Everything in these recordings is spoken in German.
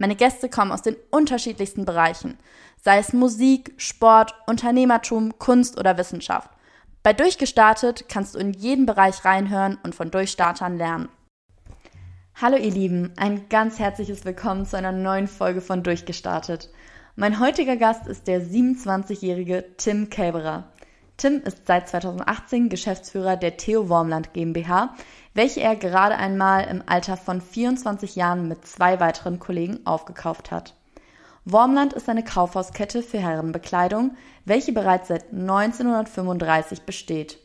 Meine Gäste kommen aus den unterschiedlichsten Bereichen, sei es Musik, Sport, Unternehmertum, Kunst oder Wissenschaft. Bei Durchgestartet kannst du in jeden Bereich reinhören und von Durchstartern lernen. Hallo ihr Lieben, ein ganz herzliches Willkommen zu einer neuen Folge von Durchgestartet. Mein heutiger Gast ist der 27-jährige Tim Kälberer. Tim ist seit 2018 Geschäftsführer der Theo Wormland GmbH, welche er gerade einmal im Alter von 24 Jahren mit zwei weiteren Kollegen aufgekauft hat. Wormland ist eine Kaufhauskette für Herrenbekleidung, welche bereits seit 1935 besteht.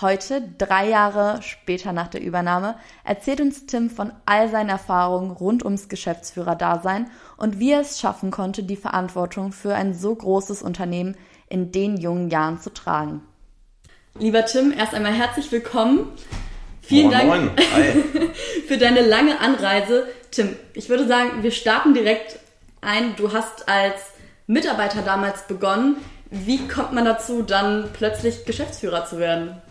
Heute, drei Jahre später nach der Übernahme, erzählt uns Tim von all seinen Erfahrungen rund ums Geschäftsführerdasein und wie er es schaffen konnte, die Verantwortung für ein so großes Unternehmen in den jungen Jahren zu tragen. Lieber Tim, erst einmal herzlich willkommen. Vielen moin, Dank moin. für deine lange Anreise. Tim, ich würde sagen, wir starten direkt ein. Du hast als Mitarbeiter damals begonnen. Wie kommt man dazu, dann plötzlich Geschäftsführer zu werden?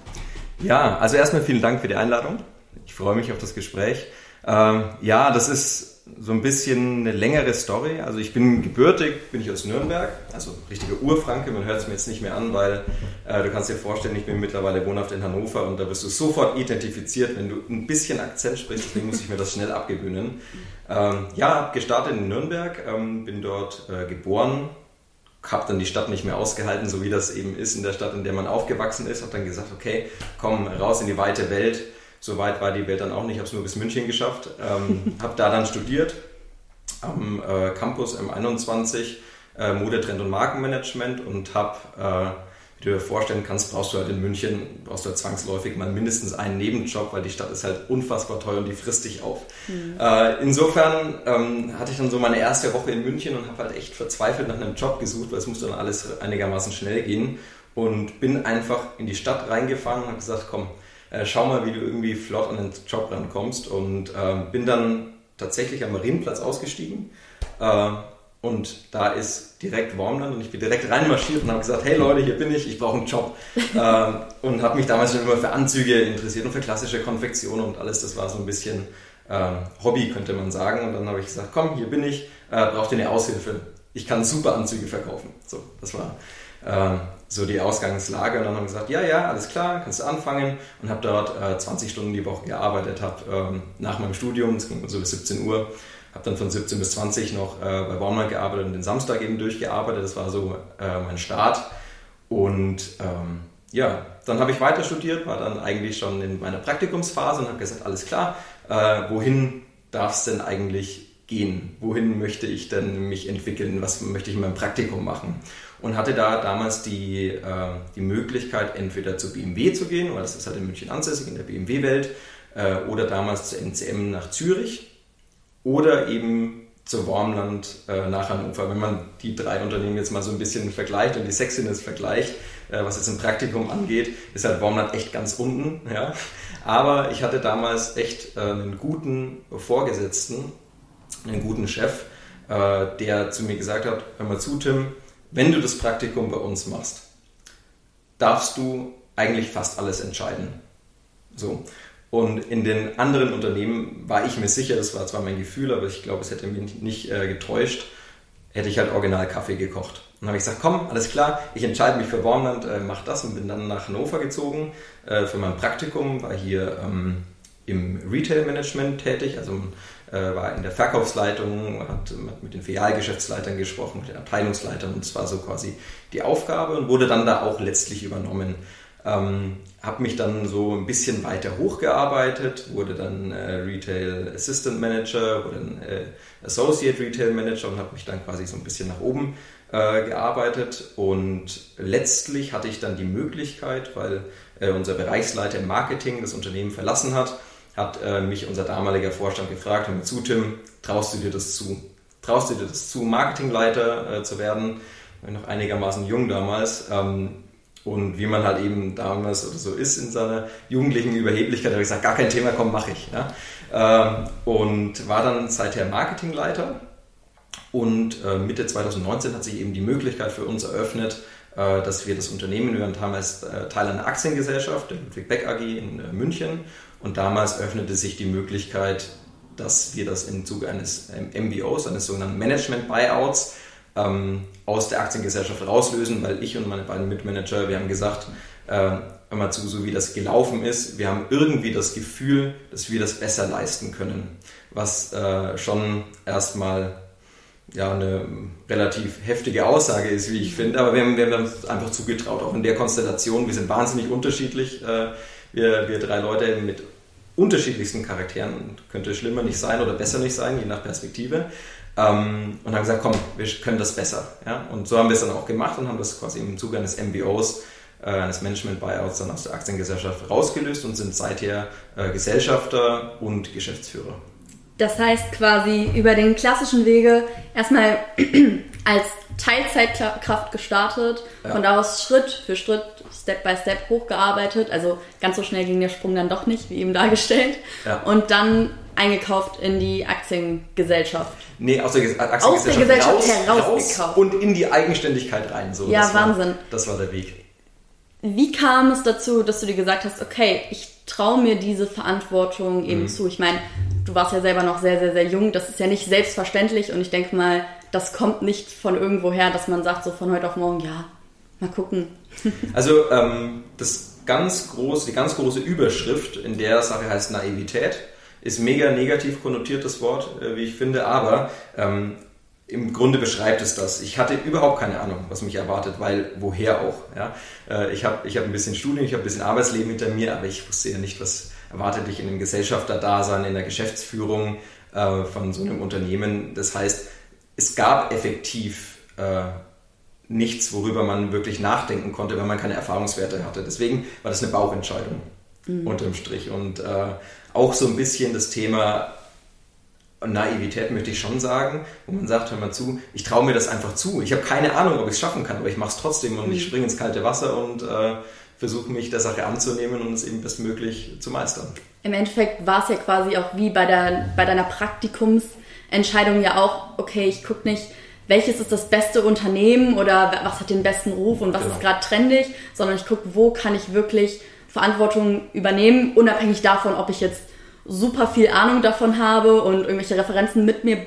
Ja, also erstmal vielen Dank für die Einladung. Ich freue mich auf das Gespräch. Ähm, ja, das ist so ein bisschen eine längere Story. Also ich bin gebürtig, bin ich aus Nürnberg, also richtige Urfranke. Man hört es mir jetzt nicht mehr an, weil äh, du kannst dir vorstellen, ich bin mittlerweile wohnhaft in Hannover und da wirst du sofort identifiziert, wenn du ein bisschen Akzent sprichst. Deswegen muss ich mir das schnell abgewöhnen. Ähm, ja, gestartet in Nürnberg, ähm, bin dort äh, geboren, habe dann die Stadt nicht mehr ausgehalten, so wie das eben ist in der Stadt, in der man aufgewachsen ist. Habe dann gesagt, okay, komm raus in die weite Welt so weit war die Welt dann auch nicht, ich habe es nur bis München geschafft. Ähm, habe da dann studiert am äh, Campus M21 äh, Mode, Trend und Markenmanagement und habe, äh, wie du dir vorstellen kannst, brauchst du halt in München, brauchst du halt zwangsläufig mal mindestens einen Nebenjob, weil die Stadt ist halt unfassbar teuer und die frisst dich auf. Mhm. Äh, insofern ähm, hatte ich dann so meine erste Woche in München und habe halt echt verzweifelt nach einem Job gesucht, weil es musste dann alles einigermaßen schnell gehen und bin einfach in die Stadt reingefahren und habe gesagt, komm, äh, schau mal, wie du irgendwie flott an den Job rankommst. Und äh, bin dann tatsächlich am Marienplatz ausgestiegen. Äh, und da ist direkt Wormland und ich bin direkt reinmarschiert und habe gesagt, hey Leute, hier bin ich, ich brauche einen Job. äh, und habe mich damals schon immer für Anzüge interessiert und für klassische Konfektion und alles. Das war so ein bisschen äh, Hobby, könnte man sagen. Und dann habe ich gesagt, komm, hier bin ich, äh, braucht ihr eine Aushilfe. Ich kann super Anzüge verkaufen. So, das war äh, so die Ausgangslage. Und dann haben gesagt, ja, ja, alles klar, kannst du anfangen. Und habe dort äh, 20 Stunden die Woche gearbeitet, habe ähm, nach meinem Studium, es ging so bis 17 Uhr, habe dann von 17 bis 20 noch äh, bei Walmart gearbeitet und den Samstag eben durchgearbeitet, das war so äh, mein Start. Und ähm, ja, dann habe ich weiter studiert, war dann eigentlich schon in meiner Praktikumsphase und habe gesagt, alles klar, äh, wohin darf es denn eigentlich gehen? Wohin möchte ich denn mich entwickeln? Was möchte ich in meinem Praktikum machen? und hatte da damals die, äh, die Möglichkeit, entweder zu BMW zu gehen, weil das ist halt in München ansässig, in der BMW-Welt, äh, oder damals zu NCM nach Zürich oder eben zu Wormland äh, nach Hannover. Wenn man die drei Unternehmen jetzt mal so ein bisschen vergleicht und die Sexiness vergleicht, äh, was jetzt im Praktikum angeht, ist halt Wormland echt ganz unten. Ja? Aber ich hatte damals echt äh, einen guten Vorgesetzten, einen guten Chef, äh, der zu mir gesagt hat, hör mal zu, Tim, wenn du das Praktikum bei uns machst, darfst du eigentlich fast alles entscheiden. So. Und in den anderen Unternehmen war ich mir sicher, das war zwar mein Gefühl, aber ich glaube, es hätte mich nicht äh, getäuscht, hätte ich halt original Kaffee gekocht. Und dann habe ich gesagt, komm, alles klar, ich entscheide mich für Wormland, äh, mach das und bin dann nach Hannover gezogen äh, für mein Praktikum, war hier ähm, im Retail-Management tätig, also äh, war in der Verkaufsleitung, hat, mit den Filialgeschäftsleitern gesprochen, mit den Abteilungsleitern und das war so quasi die Aufgabe und wurde dann da auch letztlich übernommen. Ähm, habe mich dann so ein bisschen weiter hochgearbeitet, wurde dann äh, Retail Assistant Manager, wurde dann äh, Associate Retail Manager und habe mich dann quasi so ein bisschen nach oben äh, gearbeitet und letztlich hatte ich dann die Möglichkeit, weil äh, unser Bereichsleiter im Marketing das Unternehmen verlassen hat, hat äh, mich unser damaliger Vorstand gefragt, hör mir zu, Tim, traust du dir das zu? traust du dir das zu, Marketingleiter äh, zu werden? War noch einigermaßen jung damals. Ähm, und wie man halt eben damals oder so ist in seiner jugendlichen Überheblichkeit, habe ich gesagt, gar kein Thema, komm, mache ich. Ja? Ähm, und war dann seither Marketingleiter. Und äh, Mitte 2019 hat sich eben die Möglichkeit für uns eröffnet, äh, dass wir das Unternehmen, wir waren damals äh, Teil einer Aktiengesellschaft, der Ludwig Beck AG in München. Und damals öffnete sich die Möglichkeit, dass wir das im Zuge eines MBOs, eines sogenannten Management Buyouts, ähm, aus der Aktiengesellschaft rauslösen, weil ich und meine beiden Mitmanager, wir haben gesagt, äh, immer zu, so wie das gelaufen ist, wir haben irgendwie das Gefühl, dass wir das besser leisten können, was äh, schon erstmal ja, eine relativ heftige Aussage ist, wie ich finde, aber wir haben, wir haben uns einfach zugetraut, auch in der Konstellation, wir sind wahnsinnig unterschiedlich, äh, wir, wir drei Leute mit unterschiedlichsten Charakteren, könnte schlimmer nicht sein oder besser nicht sein, je nach Perspektive, ähm, und haben gesagt, komm, wir können das besser. Ja? Und so haben wir es dann auch gemacht und haben das quasi im Zuge eines MBOs, äh, eines Management-Buyouts dann aus der Aktiengesellschaft rausgelöst und sind seither äh, Gesellschafter und Geschäftsführer. Das heißt quasi über den klassischen Wege erstmal als Teilzeitkraft gestartet, ja. von da aus Schritt für Schritt, Step by Step hochgearbeitet. Also ganz so schnell ging der Sprung dann doch nicht, wie eben dargestellt. Ja. Und dann eingekauft in die Aktiengesellschaft. Nee, aus der, Aktiengesellschaft, aus der Gesellschaft herausgekauft. Raus und in die Eigenständigkeit rein. So, ja, das Wahnsinn. War, das war der Weg. Wie kam es dazu, dass du dir gesagt hast, okay, ich traue mir diese Verantwortung eben mhm. zu? Ich meine, du warst ja selber noch sehr, sehr, sehr jung. Das ist ja nicht selbstverständlich und ich denke mal, das kommt nicht von irgendwoher, dass man sagt, so von heute auf morgen, ja, mal gucken. Also ähm, das ganz große, die ganz große Überschrift in der Sache heißt Naivität ist mega negativ konnotiert, das Wort, äh, wie ich finde, aber ähm, im Grunde beschreibt es das. Ich hatte überhaupt keine Ahnung, was mich erwartet, weil woher auch. Ja? Äh, ich habe ich hab ein bisschen Studium, ich habe ein bisschen Arbeitsleben hinter mir, aber ich wusste ja nicht, was erwartet dich in einem Gesellschafter-Dasein, in der Geschäftsführung äh, von so einem Unternehmen. Das heißt, es gab effektiv äh, nichts, worüber man wirklich nachdenken konnte, wenn man keine Erfahrungswerte hatte. Deswegen war das eine Bauchentscheidung mhm. unterm Strich. Und äh, auch so ein bisschen das Thema Naivität möchte ich schon sagen, wo man sagt, hör mal zu, ich traue mir das einfach zu. Ich habe keine Ahnung, ob ich es schaffen kann, aber ich mache es trotzdem und mhm. ich springe ins kalte Wasser und äh, versuche mich der Sache anzunehmen und es eben bestmöglich zu meistern. Im Endeffekt war es ja quasi auch wie bei, der, bei deiner Praktikumsentscheidung ja auch, okay, ich gucke nicht, welches ist das beste Unternehmen oder was hat den besten Ruf und was genau. ist gerade trendig, sondern ich gucke, wo kann ich wirklich Verantwortung übernehmen, unabhängig davon, ob ich jetzt super viel Ahnung davon habe und irgendwelche Referenzen mit mir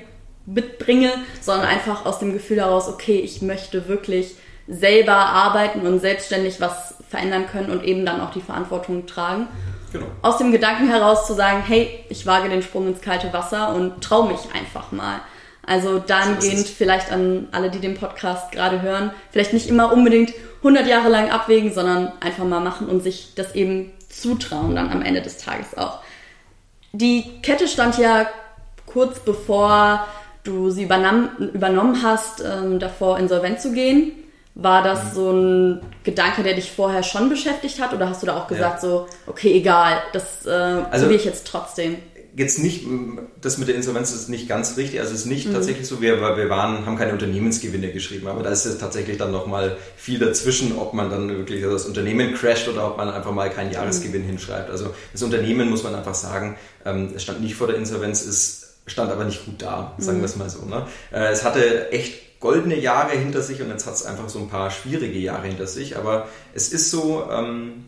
mitbringe, sondern einfach aus dem Gefühl heraus, okay, ich möchte wirklich selber arbeiten und selbstständig was verändern können und eben dann auch die Verantwortung tragen. Genau. Aus dem Gedanken heraus zu sagen, hey, ich wage den Sprung ins kalte Wasser und traue mich einfach mal. Also dahingehend vielleicht an alle, die den Podcast gerade hören, vielleicht nicht immer unbedingt 100 Jahre lang abwägen, sondern einfach mal machen und sich das eben zutrauen dann am Ende des Tages auch. Die Kette stand ja kurz bevor du sie übernahm, übernommen hast, ähm, davor insolvent zu gehen. War das mhm. so ein Gedanke, der dich vorher schon beschäftigt hat oder hast du da auch gesagt ja. so, okay, egal, das äh, also, probiere ich jetzt trotzdem? Jetzt nicht, das mit der Insolvenz ist nicht ganz richtig. Also es ist nicht mhm. tatsächlich so, wir, wir waren, haben keine Unternehmensgewinne geschrieben, aber da ist es tatsächlich dann nochmal viel dazwischen, ob man dann wirklich das Unternehmen crasht oder ob man einfach mal keinen Jahresgewinn mhm. hinschreibt. Also das Unternehmen muss man einfach sagen, ähm, es stand nicht vor der Insolvenz, es stand aber nicht gut da, sagen mhm. wir es mal so. Ne? Äh, es hatte echt goldene Jahre hinter sich und jetzt hat es einfach so ein paar schwierige Jahre hinter sich, aber es ist so, ähm,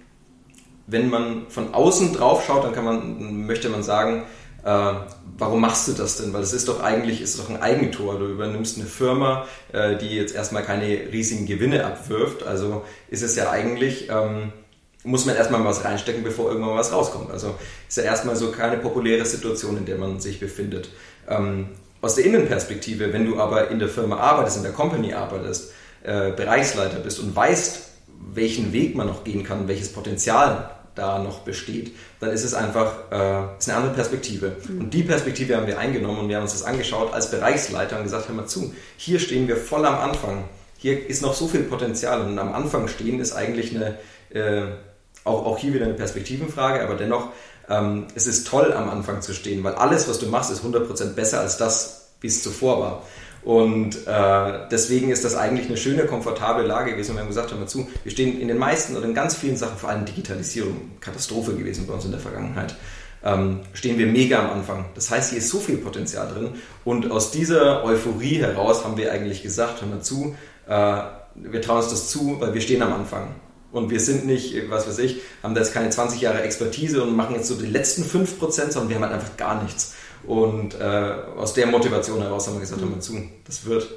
wenn man von außen drauf schaut, dann kann man, möchte man sagen, äh, warum machst du das denn? Weil es ist doch eigentlich ist doch ein Eigentor. Du übernimmst eine Firma, äh, die jetzt erstmal keine riesigen Gewinne abwirft. Also ist es ja eigentlich, ähm, muss man erstmal was reinstecken, bevor irgendwann was rauskommt. Also ist ja erstmal so keine populäre Situation, in der man sich befindet. Ähm, aus der Innenperspektive, wenn du aber in der Firma arbeitest, in der Company arbeitest, äh, Bereichsleiter bist und weißt, welchen Weg man noch gehen kann, welches Potenzial da noch besteht, dann ist es einfach äh, ist eine andere Perspektive. Mhm. Und die Perspektive haben wir eingenommen und wir haben uns das angeschaut als Bereichsleiter und gesagt, hör mal zu, hier stehen wir voll am Anfang. Hier ist noch so viel Potenzial und am Anfang stehen ist eigentlich eine, äh, auch, auch hier wieder eine Perspektivenfrage, aber dennoch, ähm, es ist toll am Anfang zu stehen, weil alles, was du machst, ist 100% besser als das, wie es zuvor war. Und äh, deswegen ist das eigentlich eine schöne, komfortable Lage gewesen. Wir haben gesagt, hör mal zu, wir stehen in den meisten oder in ganz vielen Sachen, vor allem Digitalisierung, Katastrophe gewesen bei uns in der Vergangenheit, ähm, stehen wir mega am Anfang. Das heißt, hier ist so viel Potenzial drin. Und aus dieser Euphorie heraus haben wir eigentlich gesagt, hör mal zu, äh, wir trauen uns das zu, weil wir stehen am Anfang. Und wir sind nicht, was weiß ich, haben da jetzt keine 20 Jahre Expertise und machen jetzt so die letzten 5%, sondern wir haben halt einfach gar nichts. Und äh, aus der Motivation heraus haben wir gesagt, hör mal zu, das wird,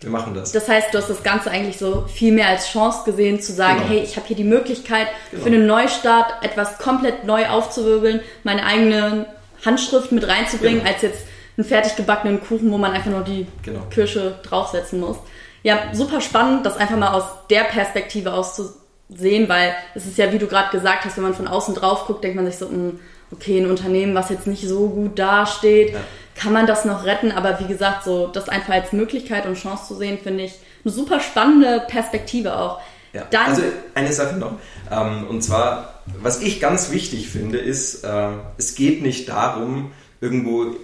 wir machen das. Das heißt, du hast das Ganze eigentlich so viel mehr als Chance gesehen, zu sagen, genau. hey, ich habe hier die Möglichkeit, genau. für einen Neustart etwas komplett neu aufzuwirbeln, meine eigene Handschrift mit reinzubringen, genau. als jetzt einen fertig gebackenen Kuchen, wo man einfach nur die genau. Kirsche draufsetzen muss. Ja, super spannend, das einfach mal aus der Perspektive auszusehen, weil es ist ja, wie du gerade gesagt hast, wenn man von außen drauf guckt, denkt man sich so, hm, okay, ein Unternehmen, was jetzt nicht so gut dasteht, ja. kann man das noch retten? Aber wie gesagt, so das einfach als Möglichkeit und Chance zu sehen, finde ich eine super spannende Perspektive auch. Ja. Dann, also eine Sache noch. Ähm, und zwar, was ich ganz wichtig finde, ist, äh, es geht nicht darum, irgendwo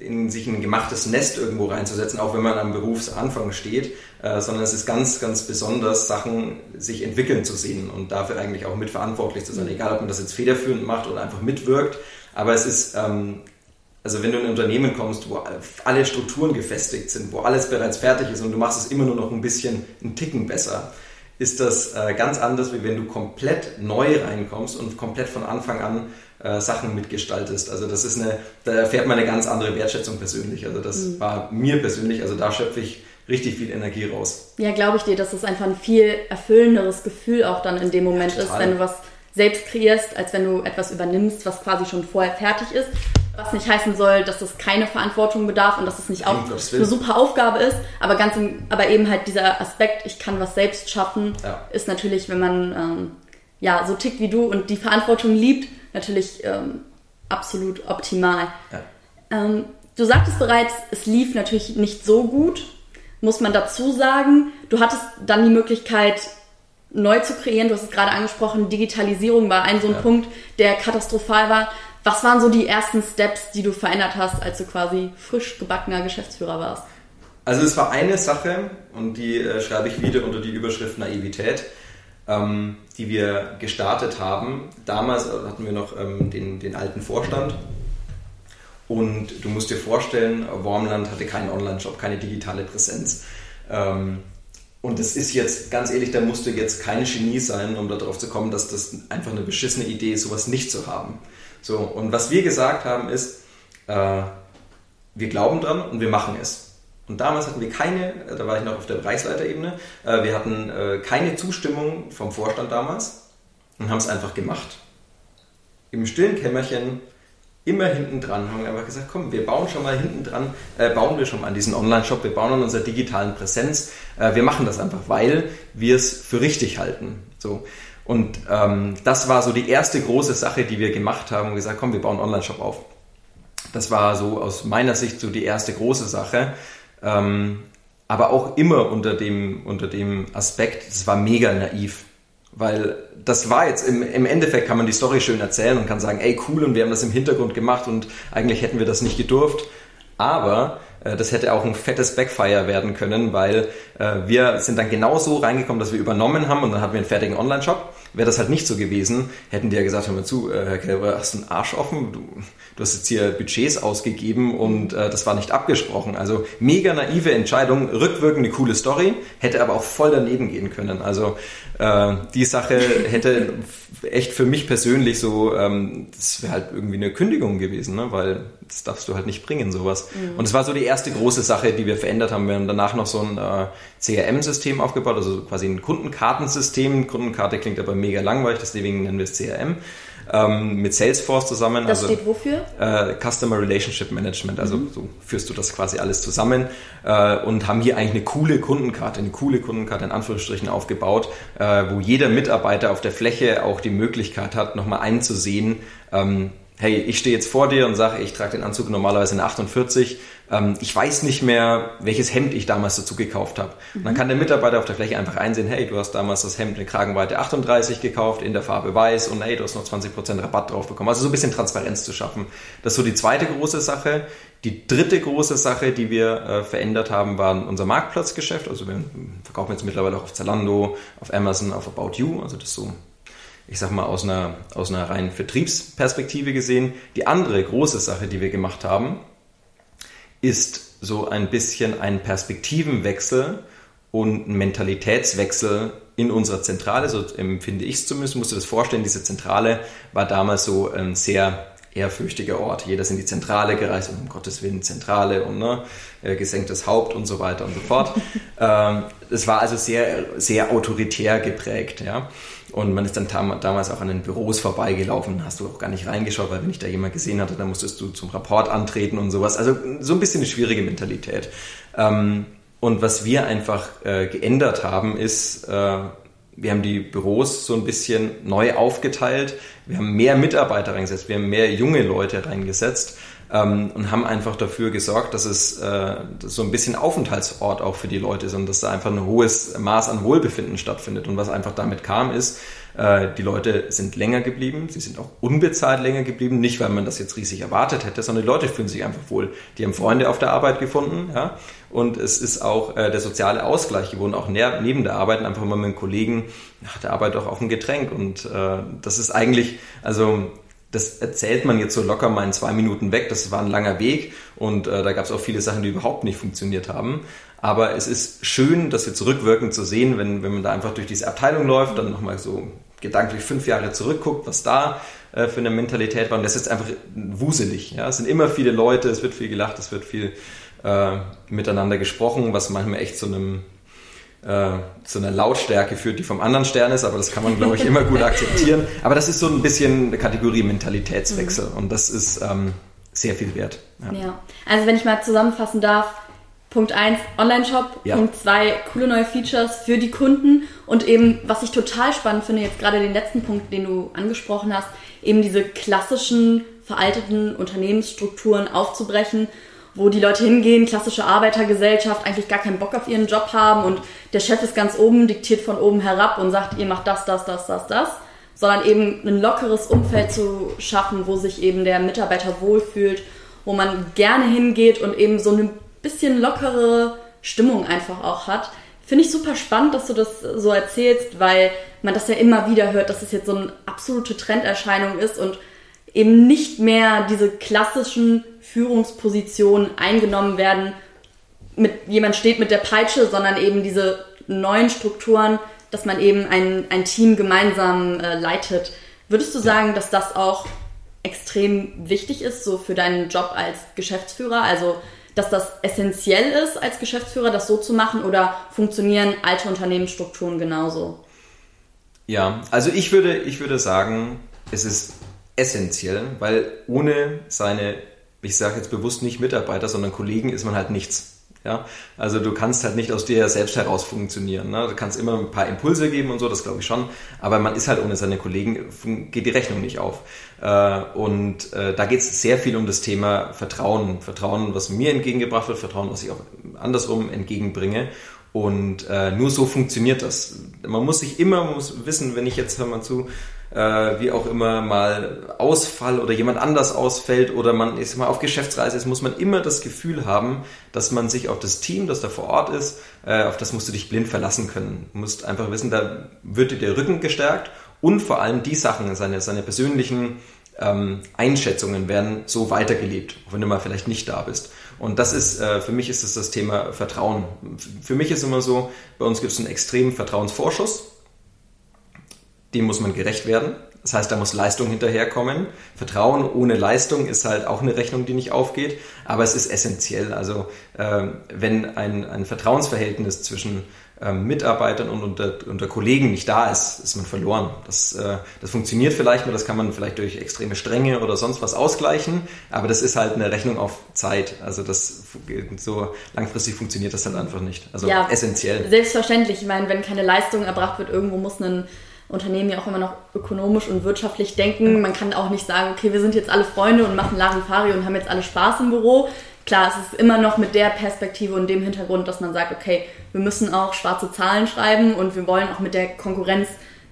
in sich ein gemachtes Nest irgendwo reinzusetzen, auch wenn man am Berufsanfang steht, äh, sondern es ist ganz, ganz besonders, Sachen sich entwickeln zu sehen und dafür eigentlich auch mitverantwortlich zu sein, mhm. egal ob man das jetzt federführend macht oder einfach mitwirkt. Aber es ist, ähm, also wenn du in ein Unternehmen kommst, wo alle Strukturen gefestigt sind, wo alles bereits fertig ist und du machst es immer nur noch ein bisschen, einen Ticken besser, ist das äh, ganz anders, wie wenn du komplett neu reinkommst und komplett von Anfang an äh, Sachen mitgestaltest. Also das ist eine, da erfährt man eine ganz andere Wertschätzung persönlich. Also das mhm. war mir persönlich, also da schöpfe ich richtig viel Energie raus. Ja, glaube ich dir, dass es einfach ein viel erfüllenderes Gefühl auch dann in dem Moment ja, ist, wenn du was selbst kreierst, als wenn du etwas übernimmst, was quasi schon vorher fertig ist. Was nicht heißen soll, dass es keine Verantwortung bedarf und dass es nicht auch eine super Aufgabe ist, aber ganz im, aber eben halt dieser Aspekt, ich kann was selbst schaffen, ja. ist natürlich, wenn man ähm, ja so tickt wie du und die Verantwortung liebt, natürlich ähm, absolut optimal. Ja. Ähm, du sagtest bereits, es lief natürlich nicht so gut, muss man dazu sagen. Du hattest dann die Möglichkeit, neu zu kreieren. Du hast es gerade angesprochen, Digitalisierung war ein so ein ja. Punkt, der katastrophal war. Was waren so die ersten Steps, die du verändert hast, als du quasi frisch gebackener Geschäftsführer warst? Also es war eine Sache und die äh, schreibe ich wieder unter die Überschrift Naivität ähm, die wir gestartet haben. Damals hatten wir noch ähm, den, den alten Vorstand. Und du musst dir vorstellen, Wormland hatte keinen Online-Shop, keine digitale Präsenz. Ähm, und das ist jetzt, ganz ehrlich, da musst du jetzt kein Genie sein, um darauf zu kommen, dass das einfach eine beschissene Idee ist, sowas nicht zu haben. So, und was wir gesagt haben ist, äh, wir glauben dran und wir machen es. Und damals hatten wir keine, da war ich noch auf der Bereichsleiterebene, äh, wir hatten äh, keine Zustimmung vom Vorstand damals und haben es einfach gemacht. Im stillen Kämmerchen, immer hinten dran, haben einfach gesagt, komm, wir bauen schon mal hinten dran, äh, bauen wir schon mal an diesen Online-Shop, wir bauen an unserer digitalen Präsenz, äh, wir machen das einfach, weil wir es für richtig halten. So. Und ähm, das war so die erste große Sache, die wir gemacht haben und gesagt, komm, wir bauen einen Online-Shop auf. Das war so aus meiner Sicht so die erste große Sache. Ähm, aber auch immer unter dem, unter dem Aspekt, es war mega naiv. Weil das war jetzt, im, im Endeffekt kann man die Story schön erzählen und kann sagen, ey cool und wir haben das im Hintergrund gemacht und eigentlich hätten wir das nicht gedurft. Aber äh, das hätte auch ein fettes Backfire werden können, weil äh, wir sind dann genau so reingekommen, dass wir übernommen haben und dann hatten wir einen fertigen Online-Shop. Wäre das halt nicht so gewesen, hätten die ja gesagt, hör mal zu, äh, Herr Kälber, hast du einen Arsch offen? Du, du hast jetzt hier Budgets ausgegeben und äh, das war nicht abgesprochen. Also mega naive Entscheidung, rückwirkend eine coole Story, hätte aber auch voll daneben gehen können. Also äh, die Sache hätte echt für mich persönlich so, ähm, das wäre halt irgendwie eine Kündigung gewesen, ne? weil das darfst du halt nicht bringen, sowas. Mhm. Und es war so die erste große Sache, die wir verändert haben. Wir haben danach noch so ein äh, CRM-System aufgebaut, also quasi ein Kundenkartensystem. Kundenkarte klingt aber mega langweilig, deswegen nennen wir es CRM ähm, mit Salesforce zusammen. Das also, steht wofür? Äh, Customer Relationship Management. Also mhm. so führst du das quasi alles zusammen äh, und haben hier eigentlich eine coole Kundenkarte, eine coole Kundenkarte in Anführungsstrichen aufgebaut, äh, wo jeder Mitarbeiter auf der Fläche auch die Möglichkeit hat, nochmal einzusehen, ähm, hey, ich stehe jetzt vor dir und sage, ich trage den Anzug normalerweise in 48, ähm, ich weiß nicht mehr, welches Hemd ich damals dazu gekauft habe. Mhm. dann kann der Mitarbeiter auf der Fläche einfach einsehen, hey, du hast damals das Hemd in Kragenweite 38 gekauft, in der Farbe weiß und hey, du hast noch 20% Rabatt drauf bekommen. Also so ein bisschen Transparenz zu schaffen. Das ist so die zweite große Sache. Die dritte große Sache, die wir äh, verändert haben, war unser Marktplatzgeschäft. Also wir verkaufen jetzt mittlerweile auch auf Zalando, auf Amazon, auf About You. Also das ist so ich sag mal, aus einer, aus einer reinen Vertriebsperspektive gesehen. Die andere große Sache, die wir gemacht haben, ist so ein bisschen ein Perspektivenwechsel und ein Mentalitätswechsel in unserer Zentrale, so empfinde ich es zumindest, musst du das vorstellen, diese Zentrale war damals so ein sehr ehrfürchtiger Ort. Jeder ist in die Zentrale gereist und um Gottes Willen Zentrale und ne, äh, gesenktes Haupt und so weiter und so fort. ähm, es war also sehr, sehr autoritär geprägt. Ja? Und man ist dann tam damals auch an den Büros vorbeigelaufen, hast du auch gar nicht reingeschaut, weil wenn ich da jemand gesehen hatte, dann musstest du zum Rapport antreten und sowas. Also so ein bisschen eine schwierige Mentalität. Ähm, und was wir einfach äh, geändert haben, ist, äh, wir haben die Büros so ein bisschen neu aufgeteilt. Wir haben mehr Mitarbeiter reingesetzt, wir haben mehr junge Leute reingesetzt ähm, und haben einfach dafür gesorgt, dass es äh, so ein bisschen Aufenthaltsort auch für die Leute ist und dass da einfach ein hohes Maß an Wohlbefinden stattfindet. Und was einfach damit kam, ist, äh, die Leute sind länger geblieben, sie sind auch unbezahlt länger geblieben, nicht weil man das jetzt riesig erwartet hätte, sondern die Leute fühlen sich einfach wohl. Die haben Freunde auf der Arbeit gefunden, ja, und es ist auch äh, der soziale Ausgleich geworden, auch neben der Arbeit, einfach mal mit Kollegen nach der Arbeit auch auf ein Getränk. Und äh, das ist eigentlich, also das erzählt man jetzt so locker mal in zwei Minuten weg. Das war ein langer Weg und äh, da gab es auch viele Sachen, die überhaupt nicht funktioniert haben. Aber es ist schön, das jetzt rückwirkend zu sehen, wenn, wenn man da einfach durch diese Abteilung läuft, dann nochmal so gedanklich fünf Jahre zurückguckt, was da äh, für eine Mentalität war. Und das ist jetzt einfach wuselig. Ja? Es sind immer viele Leute, es wird viel gelacht, es wird viel äh, miteinander gesprochen, was manchmal echt zu einem äh, zu einer Lautstärke führt, die vom anderen Stern ist, aber das kann man, glaube ich, immer gut akzeptieren. Aber das ist so ein bisschen eine Kategorie Mentalitätswechsel mhm. und das ist ähm, sehr viel wert. Ja. ja. also wenn ich mal zusammenfassen darf, Punkt 1, Online-Shop, ja. Punkt 2, coole neue Features für die Kunden und eben, was ich total spannend finde, jetzt gerade den letzten Punkt, den du angesprochen hast, eben diese klassischen, veralteten Unternehmensstrukturen aufzubrechen wo die Leute hingehen, klassische Arbeitergesellschaft, eigentlich gar keinen Bock auf ihren Job haben und der Chef ist ganz oben, diktiert von oben herab und sagt, ihr macht das, das, das, das, das, sondern eben ein lockeres Umfeld zu schaffen, wo sich eben der Mitarbeiter wohlfühlt, wo man gerne hingeht und eben so eine bisschen lockere Stimmung einfach auch hat. Finde ich super spannend, dass du das so erzählst, weil man das ja immer wieder hört, dass es jetzt so eine absolute Trenderscheinung ist und eben nicht mehr diese klassischen Führungspositionen eingenommen werden, mit jemand steht mit der Peitsche, sondern eben diese neuen Strukturen, dass man eben ein, ein Team gemeinsam äh, leitet. Würdest du sagen, dass das auch extrem wichtig ist, so für deinen Job als Geschäftsführer? Also, dass das essentiell ist, als Geschäftsführer das so zu machen oder funktionieren alte Unternehmensstrukturen genauso? Ja, also ich würde, ich würde sagen, es ist essentiell, weil ohne seine, ich sage jetzt bewusst nicht Mitarbeiter, sondern Kollegen ist man halt nichts. Ja, also du kannst halt nicht aus dir selbst heraus funktionieren. Ne? Du kannst immer ein paar Impulse geben und so, das glaube ich schon. Aber man ist halt ohne seine Kollegen, geht die Rechnung nicht auf. Äh, und äh, da geht es sehr viel um das Thema Vertrauen. Vertrauen, was mir entgegengebracht wird, Vertrauen, was ich auch andersrum entgegenbringe. Und äh, nur so funktioniert das. Man muss sich immer, man muss wissen, wenn ich jetzt, hör mal zu, äh, wie auch immer mal Ausfall oder jemand anders ausfällt oder man ist mal auf Geschäftsreise ist, muss man immer das Gefühl haben, dass man sich auf das Team, das da vor Ort ist, äh, auf das musst du dich blind verlassen können. Du musst einfach wissen, da wird dir der Rücken gestärkt und vor allem die Sachen, seine, seine persönlichen ähm, Einschätzungen werden so weitergelebt, auch wenn du mal vielleicht nicht da bist. Und das ist, äh, für mich ist das das Thema Vertrauen. Für mich ist immer so, bei uns gibt es einen extremen Vertrauensvorschuss dem muss man gerecht werden. Das heißt, da muss Leistung hinterherkommen. Vertrauen ohne Leistung ist halt auch eine Rechnung, die nicht aufgeht, aber es ist essentiell. Also äh, wenn ein, ein Vertrauensverhältnis zwischen äh, Mitarbeitern und unter, unter Kollegen nicht da ist, ist man verloren. Das, äh, das funktioniert vielleicht nur, das kann man vielleicht durch extreme Strenge oder sonst was ausgleichen, aber das ist halt eine Rechnung auf Zeit. Also das so langfristig funktioniert das halt einfach nicht. Also ja, essentiell. Selbstverständlich. Ich meine, wenn keine Leistung erbracht wird, irgendwo muss ein Unternehmen ja auch immer noch ökonomisch und wirtschaftlich denken. Man kann auch nicht sagen, okay, wir sind jetzt alle Freunde und machen Larifari und haben jetzt alle Spaß im Büro. Klar, es ist immer noch mit der Perspektive und dem Hintergrund, dass man sagt, okay, wir müssen auch schwarze Zahlen schreiben und wir wollen auch mit der Konkurrenz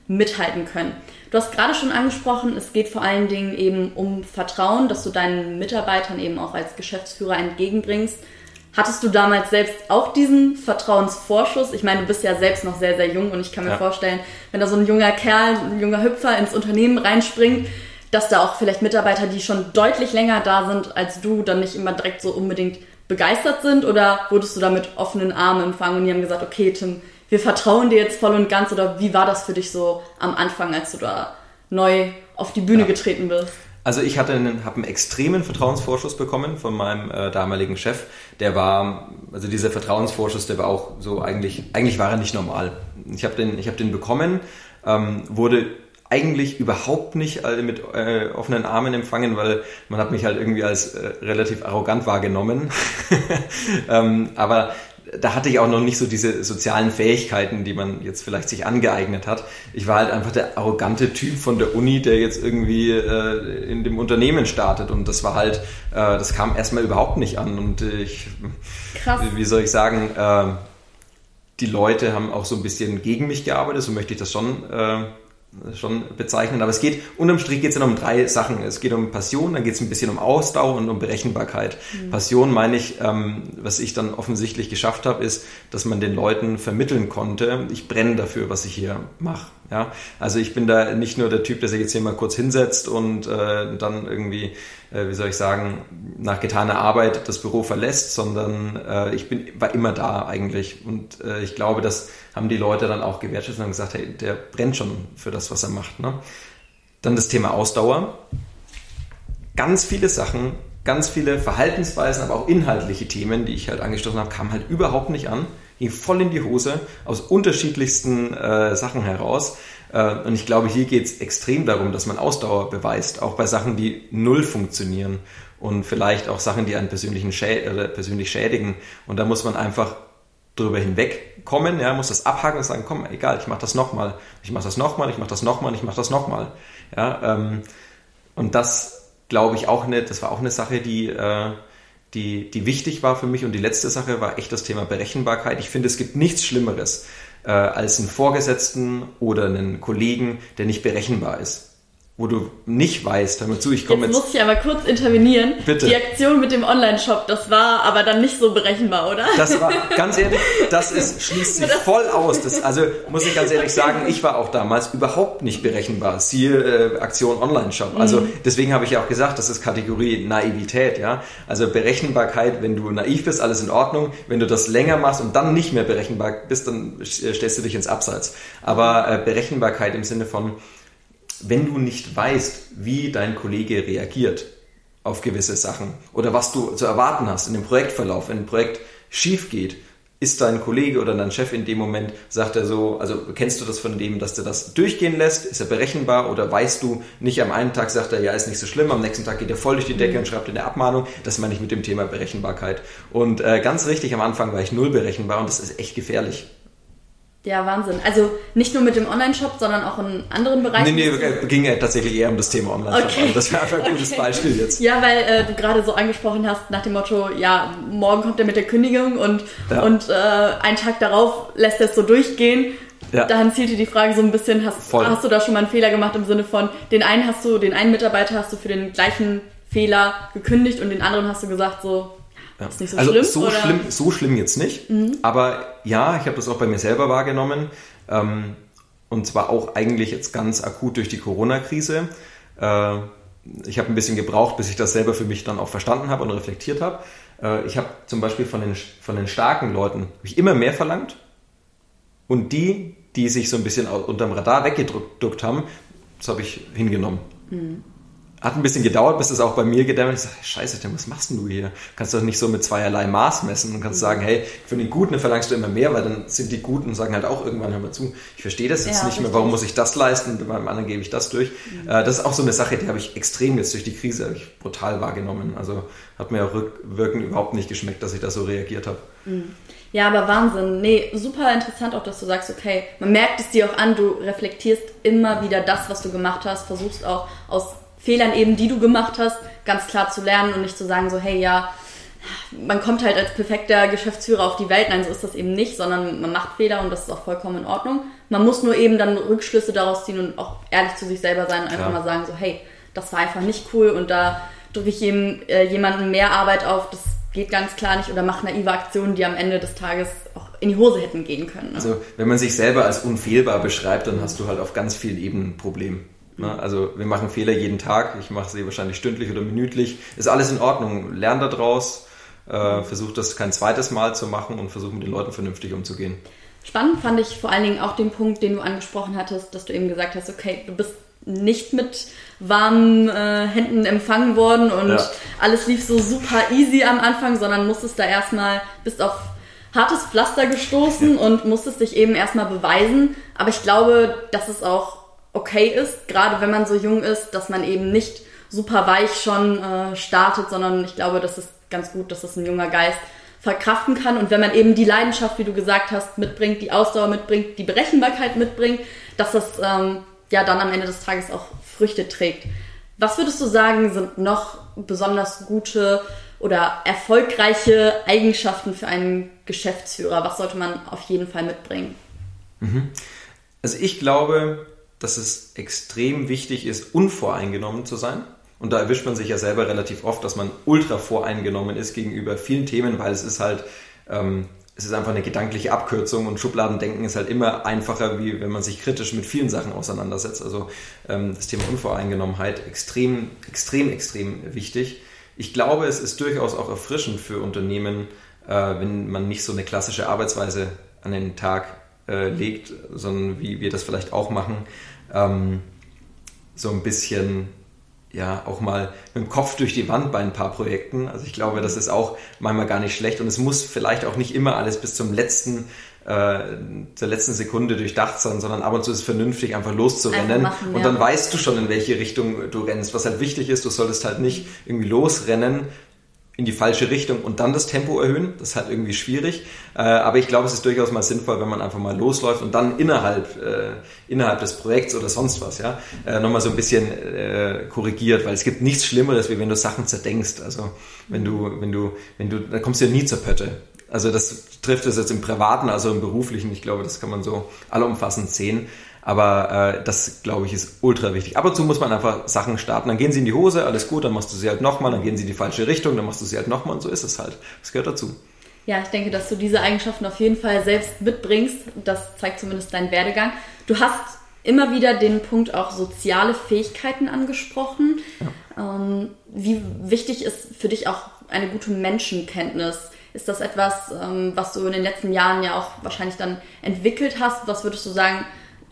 mithalten können. Du hast gerade schon angesprochen, es geht vor allen Dingen eben um Vertrauen, dass du deinen Mitarbeitern eben auch als Geschäftsführer entgegenbringst. Hattest du damals selbst auch diesen Vertrauensvorschuss? Ich meine, du bist ja selbst noch sehr, sehr jung und ich kann mir ja. vorstellen, wenn da so ein junger Kerl, ein junger Hüpfer ins Unternehmen reinspringt, dass da auch vielleicht Mitarbeiter, die schon deutlich länger da sind als du, dann nicht immer direkt so unbedingt begeistert sind? Oder wurdest du da mit offenen Armen empfangen und die haben gesagt, okay, Tim, wir vertrauen dir jetzt voll und ganz? Oder wie war das für dich so am Anfang, als du da neu auf die Bühne ja. getreten bist? Also ich hatte einen, habe einen extremen Vertrauensvorschuss bekommen von meinem äh, damaligen Chef. Der war, also dieser Vertrauensvorschuss, der war auch so eigentlich, eigentlich war er nicht normal. Ich habe den, ich habe den bekommen, ähm, wurde eigentlich überhaupt nicht mit äh, offenen Armen empfangen, weil man hat mich halt irgendwie als äh, relativ arrogant wahrgenommen. ähm, aber da hatte ich auch noch nicht so diese sozialen Fähigkeiten, die man jetzt vielleicht sich angeeignet hat. Ich war halt einfach der arrogante Typ von der Uni, der jetzt irgendwie äh, in dem Unternehmen startet und das war halt, äh, das kam erstmal überhaupt nicht an und ich, Krass. wie soll ich sagen, äh, die Leute haben auch so ein bisschen gegen mich gearbeitet, so möchte ich das schon äh, schon bezeichnen. Aber es geht, unterm Strich geht es dann um drei Sachen. Es geht um Passion, dann geht es ein bisschen um Ausdauer und um Berechenbarkeit. Mhm. Passion meine ich, ähm, was ich dann offensichtlich geschafft habe, ist, dass man den Leuten vermitteln konnte, ich brenne dafür, was ich hier mache. Ja, also ich bin da nicht nur der Typ, der sich jetzt hier mal kurz hinsetzt und äh, dann irgendwie, wie soll ich sagen, nach getaner Arbeit das Büro verlässt, sondern äh, ich bin war immer da eigentlich und äh, ich glaube, das haben die Leute dann auch gewertschätzt und gesagt, hey, der brennt schon für das, was er macht. Ne? Dann das Thema Ausdauer. Ganz viele Sachen, ganz viele Verhaltensweisen, aber auch inhaltliche Themen, die ich halt angestoßen habe, kamen halt überhaupt nicht an ging voll in die Hose aus unterschiedlichsten äh, Sachen heraus. Äh, und ich glaube, hier geht es extrem darum, dass man Ausdauer beweist, auch bei Sachen, die null funktionieren und vielleicht auch Sachen, die einen persönlichen Schä äh, persönlich schädigen. Und da muss man einfach drüber hinwegkommen, ja, muss das abhaken und sagen, komm, egal, ich mache das nochmal, ich mache das nochmal, ich mache das nochmal, ich mache das nochmal. Ja, ähm, und das glaube ich auch nicht, das war auch eine Sache, die äh, die, die wichtig war für mich. Und die letzte Sache war echt das Thema Berechenbarkeit. Ich finde, es gibt nichts Schlimmeres äh, als einen Vorgesetzten oder einen Kollegen, der nicht berechenbar ist wo du nicht weißt, mal zu, ich komme jetzt. Jetzt muss ich aber kurz intervenieren. Bitte. Die Aktion mit dem Online-Shop, das war aber dann nicht so berechenbar, oder? Das war, ganz ehrlich, das ist, schließt sich voll aus. Das, also muss ich ganz ehrlich sagen, ich war auch damals überhaupt nicht berechenbar. Siehe äh, Aktion Online-Shop. Also mhm. deswegen habe ich ja auch gesagt, das ist Kategorie Naivität, ja. Also Berechenbarkeit, wenn du naiv bist, alles in Ordnung. Wenn du das länger machst und dann nicht mehr berechenbar bist, dann stellst du dich ins Abseits. Aber äh, Berechenbarkeit im Sinne von, wenn du nicht weißt, wie dein Kollege reagiert auf gewisse Sachen oder was du zu erwarten hast in dem Projektverlauf, wenn ein Projekt schief geht, ist dein Kollege oder dein Chef in dem Moment, sagt er so, also kennst du das von dem, dass der das durchgehen lässt? Ist er berechenbar oder weißt du nicht am einen Tag sagt er, ja, ist nicht so schlimm, am nächsten Tag geht er voll durch die Decke und schreibt eine Abmahnung. Das meine ich mit dem Thema Berechenbarkeit. Und äh, ganz richtig, am Anfang war ich null berechenbar und das ist echt gefährlich. Ja, Wahnsinn. Also nicht nur mit dem Online-Shop, sondern auch in anderen Bereichen. Nee, nee, ging ja tatsächlich eher um das Thema Online-Shop. Okay. Das wäre einfach ein gutes okay. Beispiel jetzt. Ja, weil äh, du gerade so angesprochen hast nach dem Motto, ja, morgen kommt er mit der Kündigung und, ja. und äh, einen Tag darauf lässt er es so durchgehen. Ja. Dahin zielte die Frage so ein bisschen, hast, hast du da schon mal einen Fehler gemacht im Sinne von, den einen hast du, den einen Mitarbeiter hast du für den gleichen Fehler gekündigt und den anderen hast du gesagt so, ja. Ist nicht so also schlimm? So, oder? schlimm, so schlimm jetzt nicht. Mhm. Aber ja, ich habe das auch bei mir selber wahrgenommen. Ähm, und zwar auch eigentlich jetzt ganz akut durch die Corona-Krise. Äh, ich habe ein bisschen gebraucht, bis ich das selber für mich dann auch verstanden habe und reflektiert habe. Äh, ich habe zum Beispiel von den, von den starken Leuten ich immer mehr verlangt. Und die, die sich so ein bisschen unterm Radar weggedruckt haben, das habe ich hingenommen. Mhm. Hat ein bisschen gedauert, bis es auch bei mir gedämmert ist. Ich sage, scheiße, Tim, was machst denn du hier? Kannst du doch nicht so mit zweierlei Maß messen und kannst sagen, hey, für den Guten verlangst du immer mehr, weil dann sind die Guten und sagen halt auch irgendwann, hör mal zu, ich verstehe das jetzt ja, nicht mehr, warum muss ich das leisten und beim anderen gebe ich das durch. Mhm. Äh, das ist auch so eine Sache, die habe ich extrem jetzt durch die Krise ich brutal wahrgenommen. Also hat mir rückwirkend überhaupt nicht geschmeckt, dass ich da so reagiert habe. Mhm. Ja, aber Wahnsinn. Nee, super interessant auch, dass du sagst, okay, man merkt es dir auch an, du reflektierst immer wieder das, was du gemacht hast, versuchst auch aus Fehlern eben, die du gemacht hast, ganz klar zu lernen und nicht zu sagen, so, hey, ja, man kommt halt als perfekter Geschäftsführer auf die Welt. Nein, so ist das eben nicht, sondern man macht Fehler und das ist auch vollkommen in Ordnung. Man muss nur eben dann Rückschlüsse daraus ziehen und auch ehrlich zu sich selber sein und einfach ja. mal sagen, so, hey, das war einfach nicht cool und da drücke ich jedem, äh, jemandem mehr Arbeit auf, das geht ganz klar nicht oder mache naive Aktionen, die am Ende des Tages auch in die Hose hätten gehen können. Ne? Also wenn man sich selber als unfehlbar beschreibt, dann hast du halt auf ganz vielen Ebenen ein Problem. Ne? Also wir machen Fehler jeden Tag, ich mache sie wahrscheinlich stündlich oder minütlich. Ist alles in Ordnung. Lern daraus, äh, versuch das kein zweites Mal zu machen und versuch mit den Leuten vernünftig umzugehen. Spannend fand ich vor allen Dingen auch den Punkt, den du angesprochen hattest, dass du eben gesagt hast, okay, du bist nicht mit warmen äh, Händen empfangen worden und ja. alles lief so super easy am Anfang, sondern musstest da erstmal, bist auf hartes Pflaster gestoßen und musstest dich eben erstmal beweisen. Aber ich glaube, dass es auch okay ist, gerade wenn man so jung ist, dass man eben nicht super weich schon äh, startet, sondern ich glaube, das ist ganz gut, dass das ein junger Geist verkraften kann. Und wenn man eben die Leidenschaft, wie du gesagt hast, mitbringt, die Ausdauer mitbringt, die Berechenbarkeit mitbringt, dass das ähm, ja dann am Ende des Tages auch Früchte trägt. Was würdest du sagen, sind noch besonders gute oder erfolgreiche Eigenschaften für einen Geschäftsführer? Was sollte man auf jeden Fall mitbringen? Mhm. Also ich glaube, dass es extrem wichtig ist, unvoreingenommen zu sein. Und da erwischt man sich ja selber relativ oft, dass man ultra voreingenommen ist gegenüber vielen Themen, weil es ist halt, ähm, es ist einfach eine gedankliche Abkürzung und Schubladendenken ist halt immer einfacher, wie wenn man sich kritisch mit vielen Sachen auseinandersetzt. Also ähm, das Thema Unvoreingenommenheit extrem, extrem, extrem wichtig. Ich glaube, es ist durchaus auch erfrischend für Unternehmen, äh, wenn man nicht so eine klassische Arbeitsweise an den Tag äh, legt, sondern wie wir das vielleicht auch machen, ähm, so ein bisschen ja auch mal mit dem Kopf durch die Wand bei ein paar Projekten. Also ich glaube, das ist auch manchmal gar nicht schlecht und es muss vielleicht auch nicht immer alles bis zum letzten äh, zur letzten Sekunde durchdacht sein, sondern ab und zu ist es vernünftig, einfach loszurennen. Einfach machen, und dann ja. weißt du schon, in welche Richtung du rennst. Was halt wichtig ist, du solltest halt nicht irgendwie losrennen in die falsche Richtung und dann das Tempo erhöhen. Das ist halt irgendwie schwierig. Äh, aber ich glaube, es ist durchaus mal sinnvoll, wenn man einfach mal losläuft und dann innerhalb, äh, innerhalb des Projekts oder sonst was, ja, äh, nochmal so ein bisschen äh, korrigiert, weil es gibt nichts Schlimmeres, wie wenn du Sachen zerdenkst. Also wenn du, wenn du, wenn du, dann kommst du ja nie zur Pötte. Also das trifft es jetzt im Privaten, also im Beruflichen. Ich glaube, das kann man so allumfassend sehen. Aber äh, das, glaube ich, ist ultra wichtig. Ab und zu muss man einfach Sachen starten. Dann gehen sie in die Hose, alles gut, dann machst du sie halt nochmal, dann gehen sie in die falsche Richtung, dann machst du sie halt nochmal und so ist es halt. Das gehört dazu. Ja, ich denke, dass du diese Eigenschaften auf jeden Fall selbst mitbringst. Das zeigt zumindest dein Werdegang. Du hast immer wieder den Punkt auch soziale Fähigkeiten angesprochen. Ja. Ähm, wie wichtig ist für dich auch eine gute Menschenkenntnis? Ist das etwas, ähm, was du in den letzten Jahren ja auch wahrscheinlich dann entwickelt hast? Was würdest du sagen,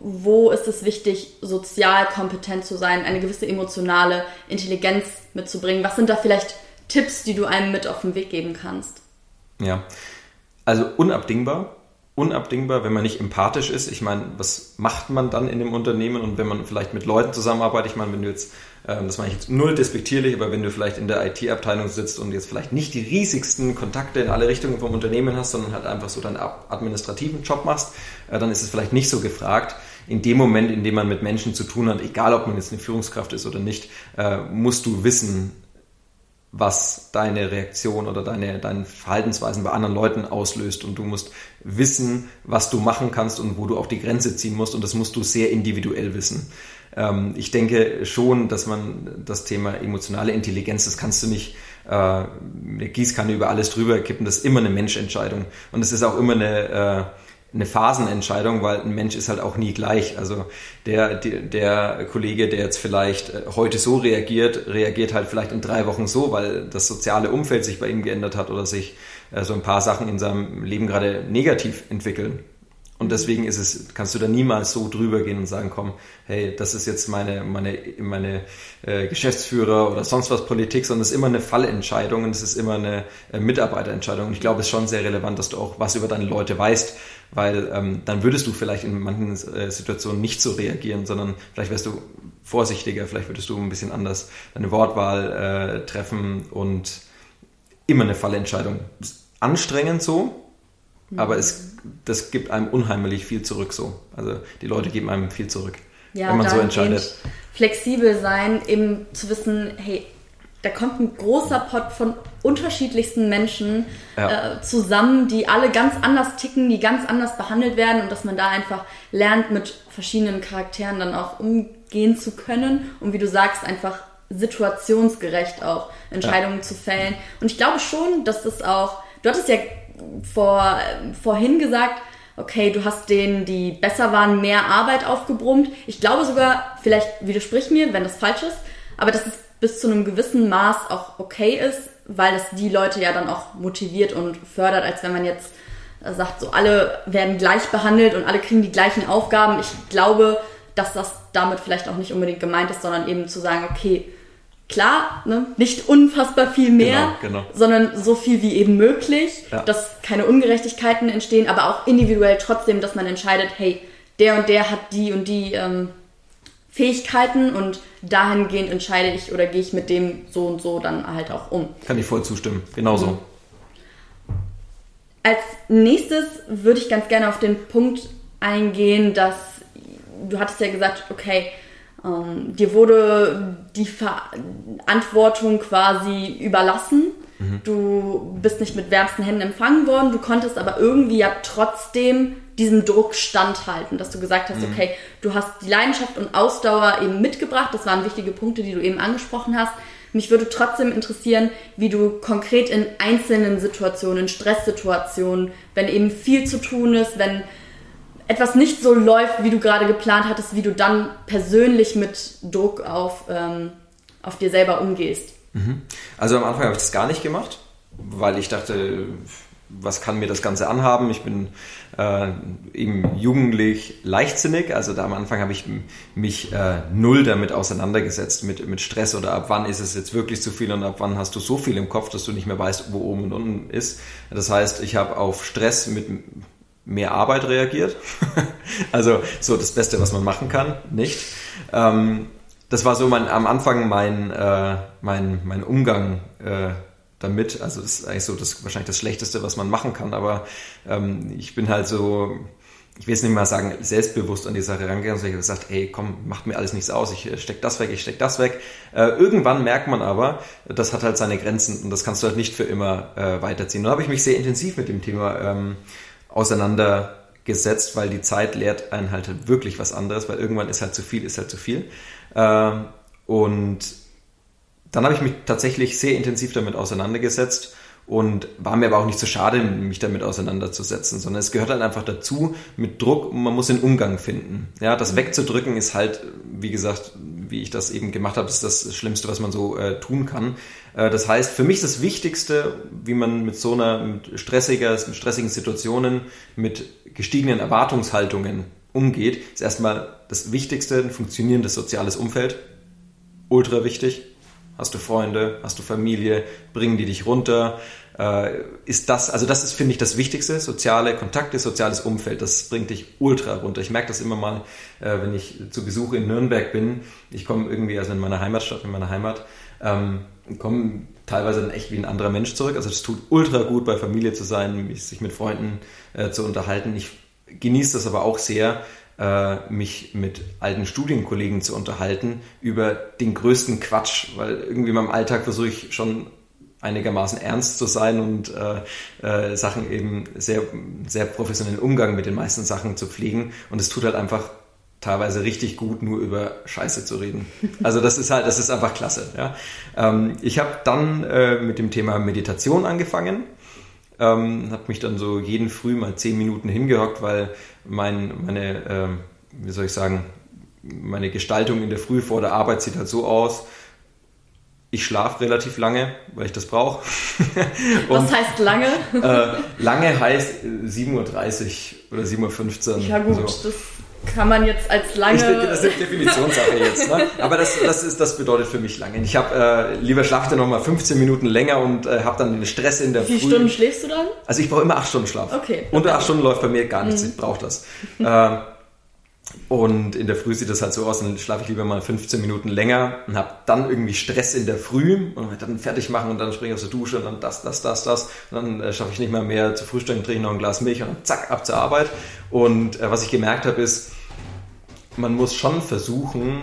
wo ist es wichtig, sozial kompetent zu sein, eine gewisse emotionale Intelligenz mitzubringen? Was sind da vielleicht Tipps, die du einem mit auf den Weg geben kannst? Ja, also unabdingbar. Unabdingbar, wenn man nicht empathisch ist. Ich meine, was macht man dann in dem Unternehmen und wenn man vielleicht mit Leuten zusammenarbeitet? Ich meine, wenn du jetzt, ähm, das meine ich jetzt null despektierlich, aber wenn du vielleicht in der IT-Abteilung sitzt und jetzt vielleicht nicht die riesigsten Kontakte in alle Richtungen vom Unternehmen hast, sondern halt einfach so deinen administrativen Job machst, äh, dann ist es vielleicht nicht so gefragt in dem Moment, in dem man mit Menschen zu tun hat, egal ob man jetzt eine Führungskraft ist oder nicht, äh, musst du wissen, was deine Reaktion oder deine, deine Verhaltensweisen bei anderen Leuten auslöst. Und du musst wissen, was du machen kannst und wo du auch die Grenze ziehen musst. Und das musst du sehr individuell wissen. Ähm, ich denke schon, dass man das Thema emotionale Intelligenz, das kannst du nicht äh, eine Gießkanne über alles drüber kippen. Das ist immer eine Menschentscheidung. Und es ist auch immer eine, äh, eine Phasenentscheidung, weil ein Mensch ist halt auch nie gleich. Also der, der, der Kollege, der jetzt vielleicht äh, heute so reagiert, reagiert halt vielleicht in drei Wochen so, weil das soziale Umfeld sich bei ihm geändert hat oder sich äh, so ein paar Sachen in seinem Leben gerade negativ entwickeln. Und deswegen ist es, kannst du da niemals so drüber gehen und sagen, komm, hey, das ist jetzt meine, meine, meine äh, Geschäftsführer oder sonst was Politik, sondern es ist immer eine Fallentscheidung und es ist immer eine äh, Mitarbeiterentscheidung. Und ich glaube, es ist schon sehr relevant, dass du auch was über deine Leute weißt, weil ähm, dann würdest du vielleicht in manchen äh, Situationen nicht so reagieren, sondern vielleicht wärst du vorsichtiger, vielleicht würdest du ein bisschen anders deine Wortwahl äh, treffen und immer eine Fallentscheidung. Anstrengend so, aber es, das gibt einem unheimlich viel zurück so. Also die Leute geben einem viel zurück, ja, wenn man so entscheidet. Flexibel sein, eben zu wissen, hey, da kommt ein großer Pot von unterschiedlichsten Menschen ja. äh, zusammen, die alle ganz anders ticken, die ganz anders behandelt werden und dass man da einfach lernt, mit verschiedenen Charakteren dann auch umgehen zu können und wie du sagst, einfach situationsgerecht auch Entscheidungen ja. zu fällen. Und ich glaube schon, dass das auch, du hattest ja vor, vorhin gesagt, okay, du hast denen, die besser waren, mehr Arbeit aufgebrummt. Ich glaube sogar, vielleicht widersprich mir, wenn das falsch ist, aber dass es bis zu einem gewissen Maß auch okay ist, weil es die Leute ja dann auch motiviert und fördert, als wenn man jetzt äh, sagt, so alle werden gleich behandelt und alle kriegen die gleichen Aufgaben. Ich glaube, dass das damit vielleicht auch nicht unbedingt gemeint ist, sondern eben zu sagen, okay, klar, ne, nicht unfassbar viel mehr, genau, genau. sondern so viel wie eben möglich, ja. dass keine Ungerechtigkeiten entstehen, aber auch individuell trotzdem, dass man entscheidet, hey, der und der hat die und die ähm, Fähigkeiten und dahingehend entscheide ich oder gehe ich mit dem so und so dann halt auch um. Kann ich voll zustimmen, genauso. Mhm. Als nächstes würde ich ganz gerne auf den Punkt eingehen, dass du hattest ja gesagt, okay, ähm, dir wurde die Verantwortung quasi überlassen. Mhm. Du bist nicht mit wärmsten Händen empfangen worden, du konntest aber irgendwie ja trotzdem diesem Druck standhalten, dass du gesagt hast, mhm. okay, du hast die Leidenschaft und Ausdauer eben mitgebracht, das waren wichtige Punkte, die du eben angesprochen hast. Mich würde trotzdem interessieren, wie du konkret in einzelnen Situationen, Stresssituationen, wenn eben viel zu tun ist, wenn etwas nicht so läuft, wie du gerade geplant hattest, wie du dann persönlich mit Druck auf, ähm, auf dir selber umgehst. Mhm. Also am Anfang habe ich das gar nicht gemacht, weil ich dachte, was kann mir das Ganze anhaben? Ich bin äh, eben jugendlich leichtsinnig, also da am Anfang habe ich mich äh, null damit auseinandergesetzt, mit, mit Stress oder ab wann ist es jetzt wirklich zu viel und ab wann hast du so viel im Kopf, dass du nicht mehr weißt, wo oben und unten ist. Das heißt, ich habe auf Stress mit mehr Arbeit reagiert. also so das Beste, was man machen kann, nicht. Ähm, das war so mein, am Anfang mein, äh, mein, mein Umgang äh, damit. Also das ist eigentlich so das wahrscheinlich das Schlechteste, was man machen kann. Aber ähm, ich bin halt so, ich will jetzt nicht mal sagen, selbstbewusst an die Sache rangegangen, ich habe gesagt, ey, komm, macht mir alles nichts aus, ich äh, steck das weg, ich steck das weg. Äh, irgendwann merkt man aber, das hat halt seine Grenzen und das kannst du halt nicht für immer äh, weiterziehen. Da habe ich mich sehr intensiv mit dem Thema ähm, auseinandergesetzt, weil die Zeit lehrt einen halt wirklich was anderes, weil irgendwann ist halt zu viel, ist halt zu viel. Ähm, und dann habe ich mich tatsächlich sehr intensiv damit auseinandergesetzt und war mir aber auch nicht so schade, mich damit auseinanderzusetzen, sondern es gehört halt einfach dazu mit Druck und man muss den Umgang finden. Ja, das mhm. wegzudrücken ist halt, wie gesagt, wie ich das eben gemacht habe, ist das Schlimmste, was man so äh, tun kann. Äh, das heißt, für mich ist das Wichtigste, wie man mit so einer mit stressiger, mit stressigen Situationen, mit gestiegenen Erwartungshaltungen umgeht, ist erstmal das Wichtigste, ein funktionierendes soziales Umfeld. Ultra wichtig Hast du Freunde? Hast du Familie? Bringen die dich runter? Äh, ist das, also das ist, finde ich, das Wichtigste. Soziale Kontakte, soziales Umfeld, das bringt dich ultra runter. Ich merke das immer mal, äh, wenn ich zu Besuch in Nürnberg bin. Ich komme irgendwie, also in meiner Heimatstadt, in meiner Heimat, ähm, komme teilweise dann echt wie ein anderer Mensch zurück. Also es tut ultra gut, bei Familie zu sein, sich mit Freunden äh, zu unterhalten. Ich genieße das aber auch sehr, mich mit alten Studienkollegen zu unterhalten über den größten Quatsch, weil irgendwie in meinem Alltag versuche ich schon einigermaßen ernst zu sein und äh, äh, Sachen eben sehr, sehr professionellen Umgang mit den meisten Sachen zu pflegen. Und es tut halt einfach teilweise richtig gut, nur über Scheiße zu reden. Also das ist halt, das ist einfach klasse. Ja? Ähm, ich habe dann äh, mit dem Thema Meditation angefangen ähm, habe mich dann so jeden Früh mal zehn Minuten hingehockt, weil mein, meine, äh, wie soll ich sagen, meine Gestaltung in der Früh vor der Arbeit sieht halt so aus. ich schlafe relativ lange, weil ich das brauche. Was heißt lange? äh, lange heißt 7.30 Uhr oder 7.15 Uhr. Ja gut, so. das kann man jetzt als lange... Ich denke, das ist eine Definitionssache jetzt. Ne? Aber das, das, ist, das bedeutet für mich lange. Ich habe äh, lieber schlafe noch mal 15 Minuten länger und äh, habe dann den Stress in der Wie viele Stunden schläfst du dann? Also ich brauche immer 8 Stunden Schlaf. Okay. Unter 8 Stunden läuft bei mir gar nichts. Mhm. Ich brauche das. äh, und in der Früh sieht das halt so aus, dann schlafe ich lieber mal 15 Minuten länger und habe dann irgendwie Stress in der Früh und dann fertig machen und dann springe ich aus der Dusche und dann das, das, das, das. Und dann äh, schaffe ich nicht mehr mehr zu frühstücken, trinke noch ein Glas Milch und dann zack, ab zur Arbeit. Und äh, was ich gemerkt habe ist, man muss schon versuchen,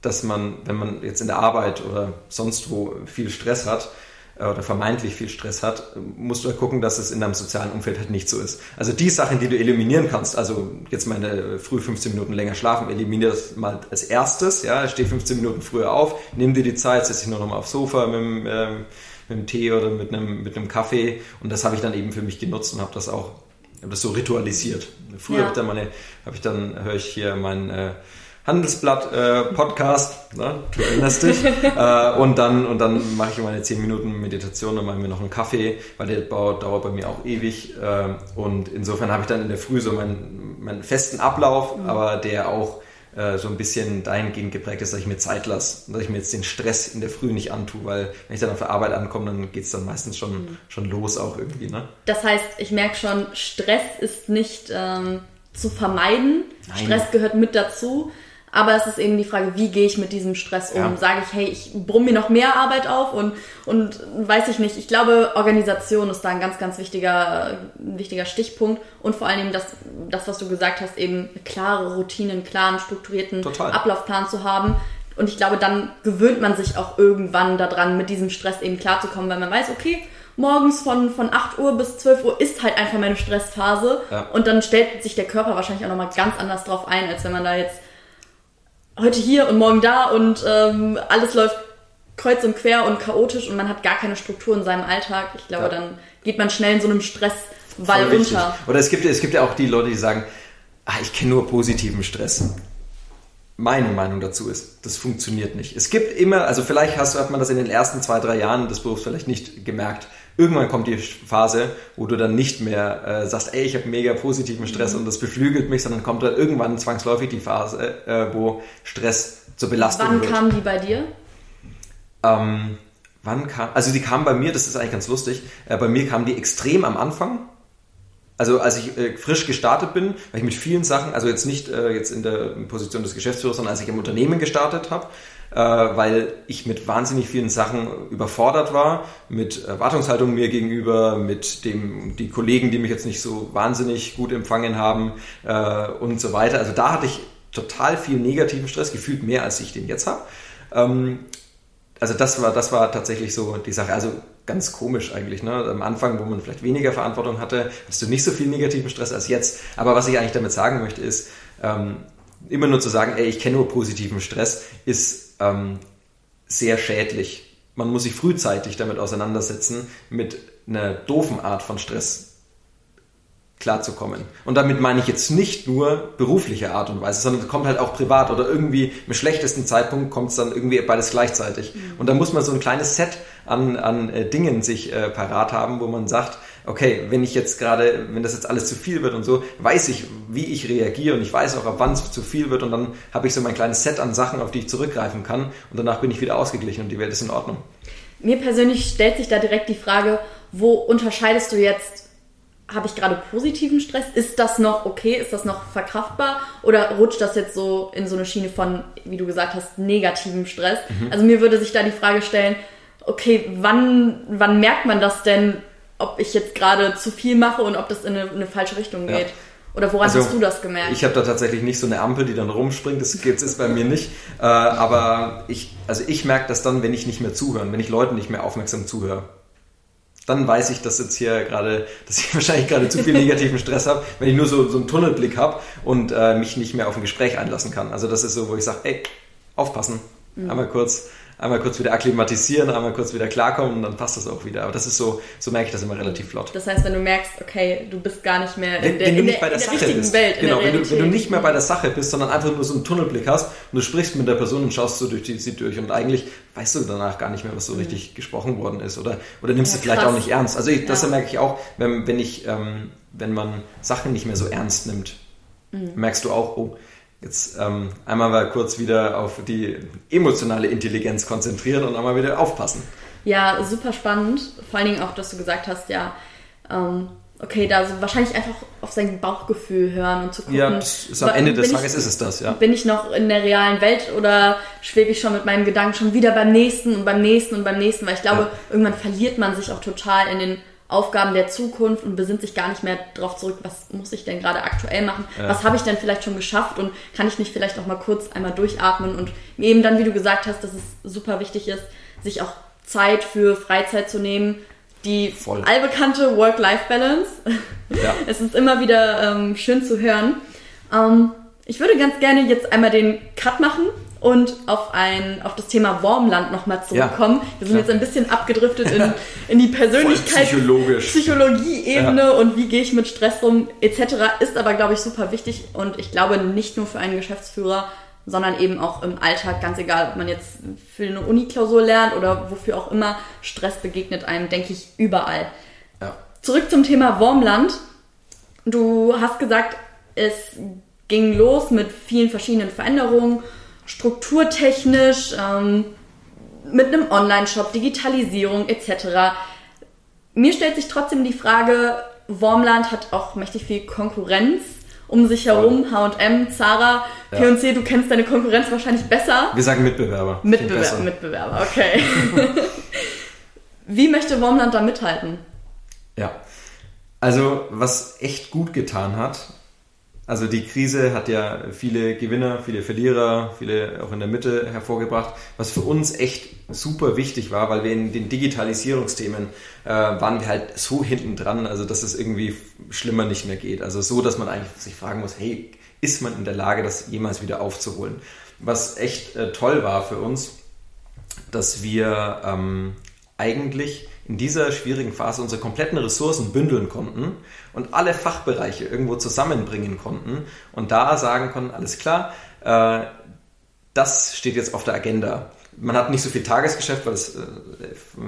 dass man, wenn man jetzt in der Arbeit oder sonst wo viel Stress hat, oder vermeintlich viel Stress hat, musst du ja gucken, dass es in deinem sozialen Umfeld halt nicht so ist. Also die Sachen, die du eliminieren kannst, also jetzt meine früh 15 Minuten länger schlafen, eliminier das mal als erstes, ja, steh 15 Minuten früher auf, nimm dir die Zeit, setz dich nur noch mal aufs Sofa mit dem, äh, mit dem Tee oder mit einem, mit einem Kaffee und das habe ich dann eben für mich genutzt und habe das auch, habe das so ritualisiert. Früher ja. habe ich dann meine, habe ich dann, höre ich hier mein äh, Handelsblatt äh, Podcast, ne? du erinnerst dich. äh, und dann, und dann mache ich meine 10 Minuten Meditation und mache mir noch einen Kaffee, weil der dauert bei mir auch ewig. Äh, und insofern habe ich dann in der Früh so meinen, meinen festen Ablauf, mhm. aber der auch äh, so ein bisschen dahingehend geprägt ist, dass ich mir Zeit lasse, dass ich mir jetzt den Stress in der Früh nicht antue, weil wenn ich dann auf der Arbeit ankomme, dann geht es dann meistens schon, mhm. schon los auch irgendwie. Ne? Das heißt, ich merke schon, Stress ist nicht ähm, zu vermeiden. Nein. Stress gehört mit dazu. Aber es ist eben die Frage, wie gehe ich mit diesem Stress um? Ja. Sage ich, hey, ich brumm mir noch mehr Arbeit auf und, und weiß ich nicht. Ich glaube, Organisation ist da ein ganz, ganz wichtiger, wichtiger Stichpunkt und vor allen Dingen das, das, was du gesagt hast, eben klare Routinen, einen klaren, strukturierten Total. Ablaufplan zu haben. Und ich glaube, dann gewöhnt man sich auch irgendwann daran, mit diesem Stress eben klarzukommen, weil man weiß, okay, morgens von, von 8 Uhr bis 12 Uhr ist halt einfach meine Stressphase. Ja. Und dann stellt sich der Körper wahrscheinlich auch nochmal ganz anders drauf ein, als wenn man da jetzt heute hier und morgen da und ähm, alles läuft kreuz und quer und chaotisch und man hat gar keine Struktur in seinem Alltag. Ich glaube, ja. dann geht man schnell in so einem Stresswall runter. Oder es gibt, es gibt ja auch die Leute, die sagen, ah, ich kenne nur positiven Stress. Meine Meinung dazu ist, das funktioniert nicht. Es gibt immer, also vielleicht hast, hat man das in den ersten zwei, drei Jahren des Berufs vielleicht nicht gemerkt, irgendwann kommt die Phase, wo du dann nicht mehr äh, sagst, ey, ich habe mega positiven Stress mhm. und das beflügelt mich, sondern kommt dann irgendwann zwangsläufig die Phase, äh, wo Stress zur Belastung wann wird. Wann kam die bei dir? Ähm, wann kam, also die kam bei mir, das ist eigentlich ganz lustig, äh, bei mir kam die extrem am Anfang. Also als ich äh, frisch gestartet bin, weil ich mit vielen Sachen, also jetzt nicht äh, jetzt in der Position des Geschäftsführers, sondern als ich im Unternehmen gestartet habe, weil ich mit wahnsinnig vielen Sachen überfordert war, mit Erwartungshaltung mir gegenüber, mit dem, die Kollegen, die mich jetzt nicht so wahnsinnig gut empfangen haben äh, und so weiter. Also da hatte ich total viel negativen Stress, gefühlt mehr als ich den jetzt habe. Ähm, also das war, das war tatsächlich so die Sache. Also ganz komisch eigentlich. Ne? Am Anfang, wo man vielleicht weniger Verantwortung hatte, hast du nicht so viel negativen Stress als jetzt. Aber was ich eigentlich damit sagen möchte, ist, ähm, immer nur zu sagen, ey, ich kenne nur positiven Stress, ist ähm, sehr schädlich. Man muss sich frühzeitig damit auseinandersetzen, mit einer doofen Art von Stress klarzukommen. Und damit meine ich jetzt nicht nur berufliche Art und Weise, sondern es kommt halt auch privat oder irgendwie im schlechtesten Zeitpunkt kommt es dann irgendwie beides gleichzeitig. Mhm. Und da muss man so ein kleines Set an, an äh, Dingen sich äh, parat haben, wo man sagt, okay, wenn ich jetzt gerade, wenn das jetzt alles zu viel wird und so, weiß ich, wie ich reagiere und ich weiß auch, ab wann es zu viel wird und dann habe ich so mein kleines Set an Sachen, auf die ich zurückgreifen kann und danach bin ich wieder ausgeglichen und die Welt ist in Ordnung. Mir persönlich stellt sich da direkt die Frage, wo unterscheidest du jetzt habe ich gerade positiven Stress? Ist das noch okay? Ist das noch verkraftbar? Oder rutscht das jetzt so in so eine Schiene von, wie du gesagt hast, negativem Stress? Mhm. Also mir würde sich da die Frage stellen, okay, wann, wann merkt man das denn, ob ich jetzt gerade zu viel mache und ob das in eine, eine falsche Richtung geht? Ja. Oder woran also, hast du das gemerkt? Ich habe da tatsächlich nicht so eine Ampel, die dann rumspringt. Das gibt es bei mir nicht. Äh, aber ich, also ich merke das dann, wenn ich nicht mehr zuhöre, wenn ich Leuten nicht mehr aufmerksam zuhöre dann weiß ich, dass jetzt hier gerade, dass ich wahrscheinlich gerade zu viel negativen Stress habe, wenn ich nur so, so einen Tunnelblick habe und äh, mich nicht mehr auf ein Gespräch einlassen kann. Also das ist so, wo ich sage, ey, aufpassen, mhm. einmal kurz einmal kurz wieder akklimatisieren, einmal kurz wieder klarkommen und dann passt das auch wieder. Aber das ist so, so merke ich das immer relativ flott. Das heißt, wenn du merkst, okay, du bist gar nicht mehr wenn, in der, wenn du nicht der, bei der in der Sache richtigen bist, Welt, genau, der wenn du, wenn du nicht mehr bei der Sache bist, sondern einfach nur so einen Tunnelblick hast und du sprichst mit der Person und schaust so durch die, sie durch und eigentlich weißt du danach gar nicht mehr, was so richtig gesprochen worden ist oder, oder nimmst Ja, es vielleicht krass. auch nicht ernst. Also ich, das Ja. merke ich auch, wenn, wenn ich, ähm, wenn man Sachen nicht mehr so ernst nimmt, Mhm. merkst du auch, oh, jetzt ähm, einmal mal kurz wieder auf die emotionale Intelligenz konzentrieren und einmal wieder aufpassen. Ja, super spannend. Vor allen Dingen auch, dass du gesagt hast, ja, ähm, okay, da so wahrscheinlich einfach auf sein Bauchgefühl hören und zu gucken. Ja, das ist am Ende des Tages ist es das, ja. Bin ich noch in der realen Welt oder schwebe ich schon mit meinem Gedanken schon wieder beim nächsten und beim nächsten und beim nächsten? Weil ich glaube, Ja. irgendwann verliert man sich auch total in den Aufgaben der Zukunft und besinnt sich gar nicht mehr darauf zurück, was muss ich denn gerade aktuell machen? Ja. Was habe ich denn vielleicht schon geschafft und kann ich nicht vielleicht auch mal kurz einmal durchatmen und eben dann, wie du gesagt hast, dass es super wichtig ist, sich auch Zeit für Freizeit zu nehmen, die Voll. allbekannte Work-Life-Balance. Ja. Es ist immer wieder ähm, schön zu hören. Ähm, ich würde ganz gerne jetzt einmal den Cut machen und auf, ein, auf das Thema Wormland nochmal zurückkommen. Wir sind klar. jetzt ein bisschen abgedriftet in, in die Persönlichkeit. Psychologie-Ebene und wie gehe ich mit Stress um etc. Ist aber, glaube ich, super wichtig und ich glaube nicht nur für einen Geschäftsführer, sondern eben auch im Alltag, ganz egal, ob man jetzt für eine Uni-Klausur lernt oder wofür auch immer, Stress begegnet einem, denke ich, überall. Ja. Zurück zum Thema Wormland. Du hast gesagt, es ging los mit vielen verschiedenen Veränderungen, strukturtechnisch, ähm, mit einem Online-Shop, Digitalisierung etc. Mir stellt sich trotzdem die Frage, Wormland hat auch mächtig viel Konkurrenz um sich herum, H&M, Zara, Ja. P&C, du kennst deine Konkurrenz wahrscheinlich besser. Wir sagen Mitbewerber. Mitbewerber. Mitbewerber, okay. Wie möchte Wormland da mithalten? Ja. Also, was echt gut getan hat, also die Krise hat ja viele Gewinner, viele Verlierer, viele auch in der Mitte hervorgebracht, was für uns echt super wichtig war, weil wir in den Digitalisierungsthemen äh, waren wir halt so hinten dran, also dass es irgendwie schlimmer nicht mehr geht. Also so, dass man eigentlich sich fragen muss, hey, ist man in der Lage, das jemals wieder aufzuholen? Was echt äh, toll war für uns, dass wir ähm, eigentlich in dieser schwierigen Phase unsere kompletten Ressourcen bündeln konnten und alle Fachbereiche irgendwo zusammenbringen konnten und da sagen konnten, alles klar, äh, das steht jetzt auf der Agenda. Man hat nicht so viel Tagesgeschäft, weil es äh,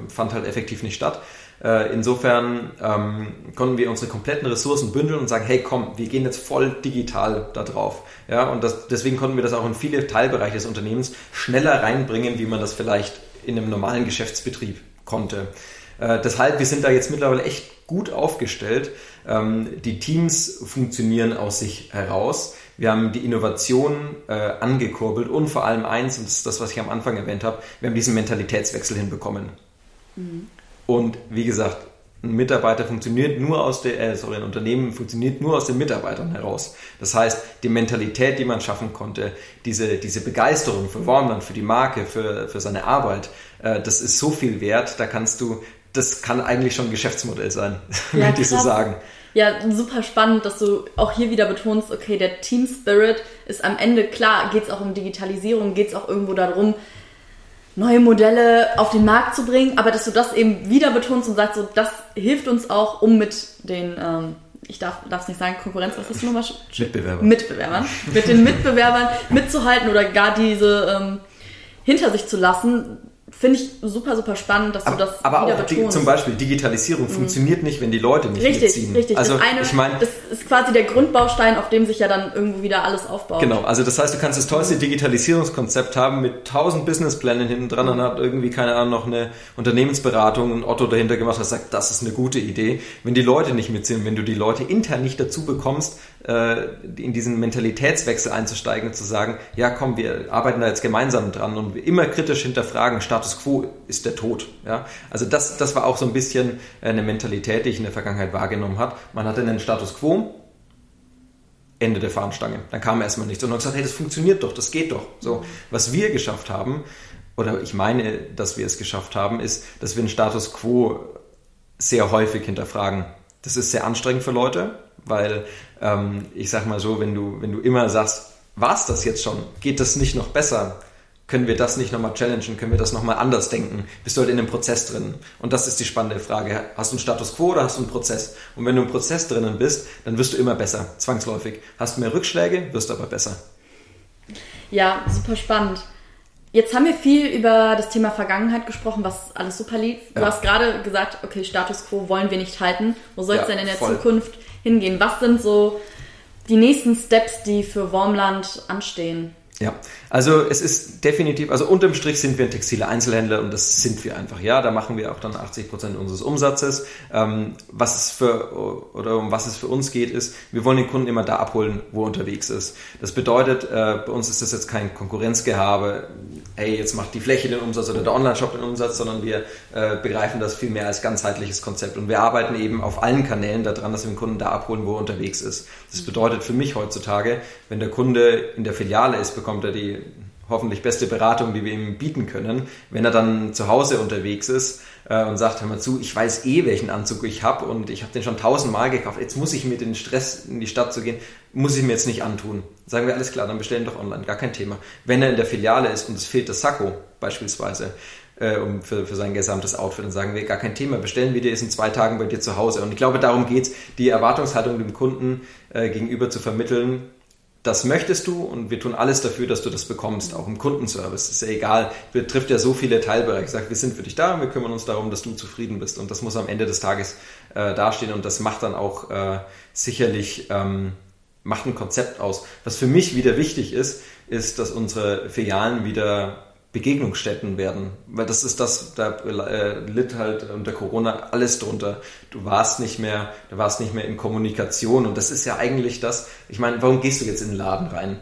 fand halt effektiv nicht statt. Äh, insofern ähm, konnten wir unsere kompletten Ressourcen bündeln und sagen, hey komm, wir gehen jetzt voll digital da drauf. Ja, und das, deswegen konnten wir das auch in viele Teilbereiche des Unternehmens schneller reinbringen, wie man das vielleicht in einem normalen Geschäftsbetrieb konnte. Äh, deshalb, wir sind da jetzt mittlerweile echt gut aufgestellt. Ähm, die Teams funktionieren aus sich heraus. Wir haben die Innovation äh, angekurbelt und vor allem eins, und das ist das, was ich am Anfang erwähnt habe, wir haben diesen Mentalitätswechsel hinbekommen. Und wie gesagt, ein Mitarbeiter funktioniert nur aus der, äh, sorry, ein Unternehmen funktioniert nur aus den Mitarbeitern heraus. Das heißt, die Mentalität, die man schaffen konnte, diese, diese Begeisterung für Wormland, für die Marke, für, für seine Arbeit, äh, das ist so viel wert, da kannst du, das kann eigentlich schon ein Geschäftsmodell sein, Ja, würde ich so sagen. Ja, super spannend, dass du auch hier wieder betonst, okay, der Team Spirit ist am Ende, klar, geht es auch um Digitalisierung, geht es auch irgendwo darum, neue Modelle auf den Markt zu bringen, aber dass du das eben wieder betonst und sagst, so, das hilft uns auch, um mit den, ähm, ich darf es nicht sagen, Konkurrenz, was ist nochmal? Mitbewerber. Mitbewerbern, mit den Mitbewerbern mitzuhalten oder gar diese ähm, hinter sich zu lassen, finde ich super, super spannend, dass du das Aber wieder auch betonst. Mhm. zum Beispiel Digitalisierung funktioniert nicht, wenn die Leute nicht Richtig, mitziehen. richtig. Also das eine ich meine, das ist quasi der Grundbaustein, auf dem sich ja dann irgendwo wieder alles aufbaut. Genau, also das heißt, du kannst das tollste Digitalisierungskonzept haben mit tausend Businessplänen hinten dran und hat irgendwie, keine Ahnung, noch eine Unternehmensberatung und Otto dahinter gemacht, der sagt, das ist eine gute Idee. Wenn die Leute nicht mitziehen, wenn du die Leute intern nicht dazu bekommst, in diesen Mentalitätswechsel einzusteigen und zu sagen, ja komm, wir arbeiten da jetzt gemeinsam dran und immer kritisch hinterfragen, Status Quo ist der Tod. Ja? Also das, das war auch so ein bisschen eine Mentalität, die ich in der Vergangenheit wahrgenommen habe. Man hatte einen Status Quo, Ende der Fahnenstange. Dann kam erstmal nichts. Und dann gesagt, hey, das funktioniert doch, das geht doch. So, was wir geschafft haben, oder ich meine, dass wir es geschafft haben, ist, dass wir einen Status quo sehr häufig hinterfragen. Das ist sehr anstrengend für Leute, weil ähm, ich sag mal so, wenn du, wenn du immer sagst, war's das jetzt schon? Geht das nicht noch besser? können wir das nicht nochmal challengen? Können wir das nochmal anders denken? Bist du halt in einem Prozess drin? Und das ist die spannende Frage. Hast du einen Status quo oder hast du einen Prozess? Und wenn du im Prozess drinnen bist, dann wirst du immer besser, zwangsläufig. Hast du mehr Rückschläge, wirst du aber besser. Ja, super spannend. Jetzt haben wir viel über das Thema Vergangenheit gesprochen, was alles super lief. Du ja. hast gerade gesagt, okay, Status quo wollen wir nicht halten. Wo soll es ja, denn in der voll. Zukunft hingehen? Was sind so die nächsten Steps, die für Wormland anstehen? Ja, also es ist definitiv, also unterm Strich sind wir ein textiler Einzelhändler und das sind wir einfach. Ja, da machen wir auch dann 80 Prozent unseres Umsatzes. Ähm, was es für oder um was es für uns geht, ist, wir wollen den Kunden immer da abholen, wo er unterwegs ist. Das bedeutet, äh, bei uns ist das jetzt kein Konkurrenzgehabe. Hey, jetzt macht die Fläche den Umsatz oder der Online-Shop den Umsatz, sondern wir äh, begreifen das viel mehr als ganzheitliches Konzept und wir arbeiten eben auf allen Kanälen daran, dass wir den Kunden da abholen, wo er unterwegs ist. Das bedeutet für mich heutzutage, wenn der Kunde in der Filiale ist, bekommt bekommt er die hoffentlich beste Beratung, die wir ihm bieten können. Wenn er dann zu Hause unterwegs ist äh, und sagt, hör mal zu, ich weiß eh, welchen Anzug ich habe und ich habe den schon tausendmal gekauft, jetzt muss ich mir den Stress in die Stadt zu gehen, muss ich mir jetzt nicht antun. Sagen wir, alles klar, dann bestellen doch online, gar kein Thema. Wenn er in der Filiale ist und es fehlt das Sakko beispielsweise, äh, um für, für sein gesamtes Outfit, dann sagen wir, gar kein Thema, bestellen wir dir es in zwei Tagen bei dir zu Hause. Und ich glaube, darum geht es, die Erwartungshaltung dem Kunden äh, gegenüber zu vermitteln, das möchtest du und wir tun alles dafür, dass du das bekommst, auch im Kundenservice. Ist ja egal, betrifft ja so viele Teilbereiche. Ich sage, wir sind für dich da und wir kümmern uns darum, dass du zufrieden bist. Und das muss am Ende des Tages äh, dastehen und das macht dann auch äh, sicherlich, ähm, macht ein Konzept aus. Was für mich wieder wichtig ist, ist, dass unsere Filialen wieder Begegnungsstätten werden. Weil das ist das, da äh, litt halt unter Corona alles drunter. Du warst nicht mehr, du warst nicht mehr in Kommunikation und das ist ja eigentlich das. Ich meine, warum gehst du jetzt in den Laden rein?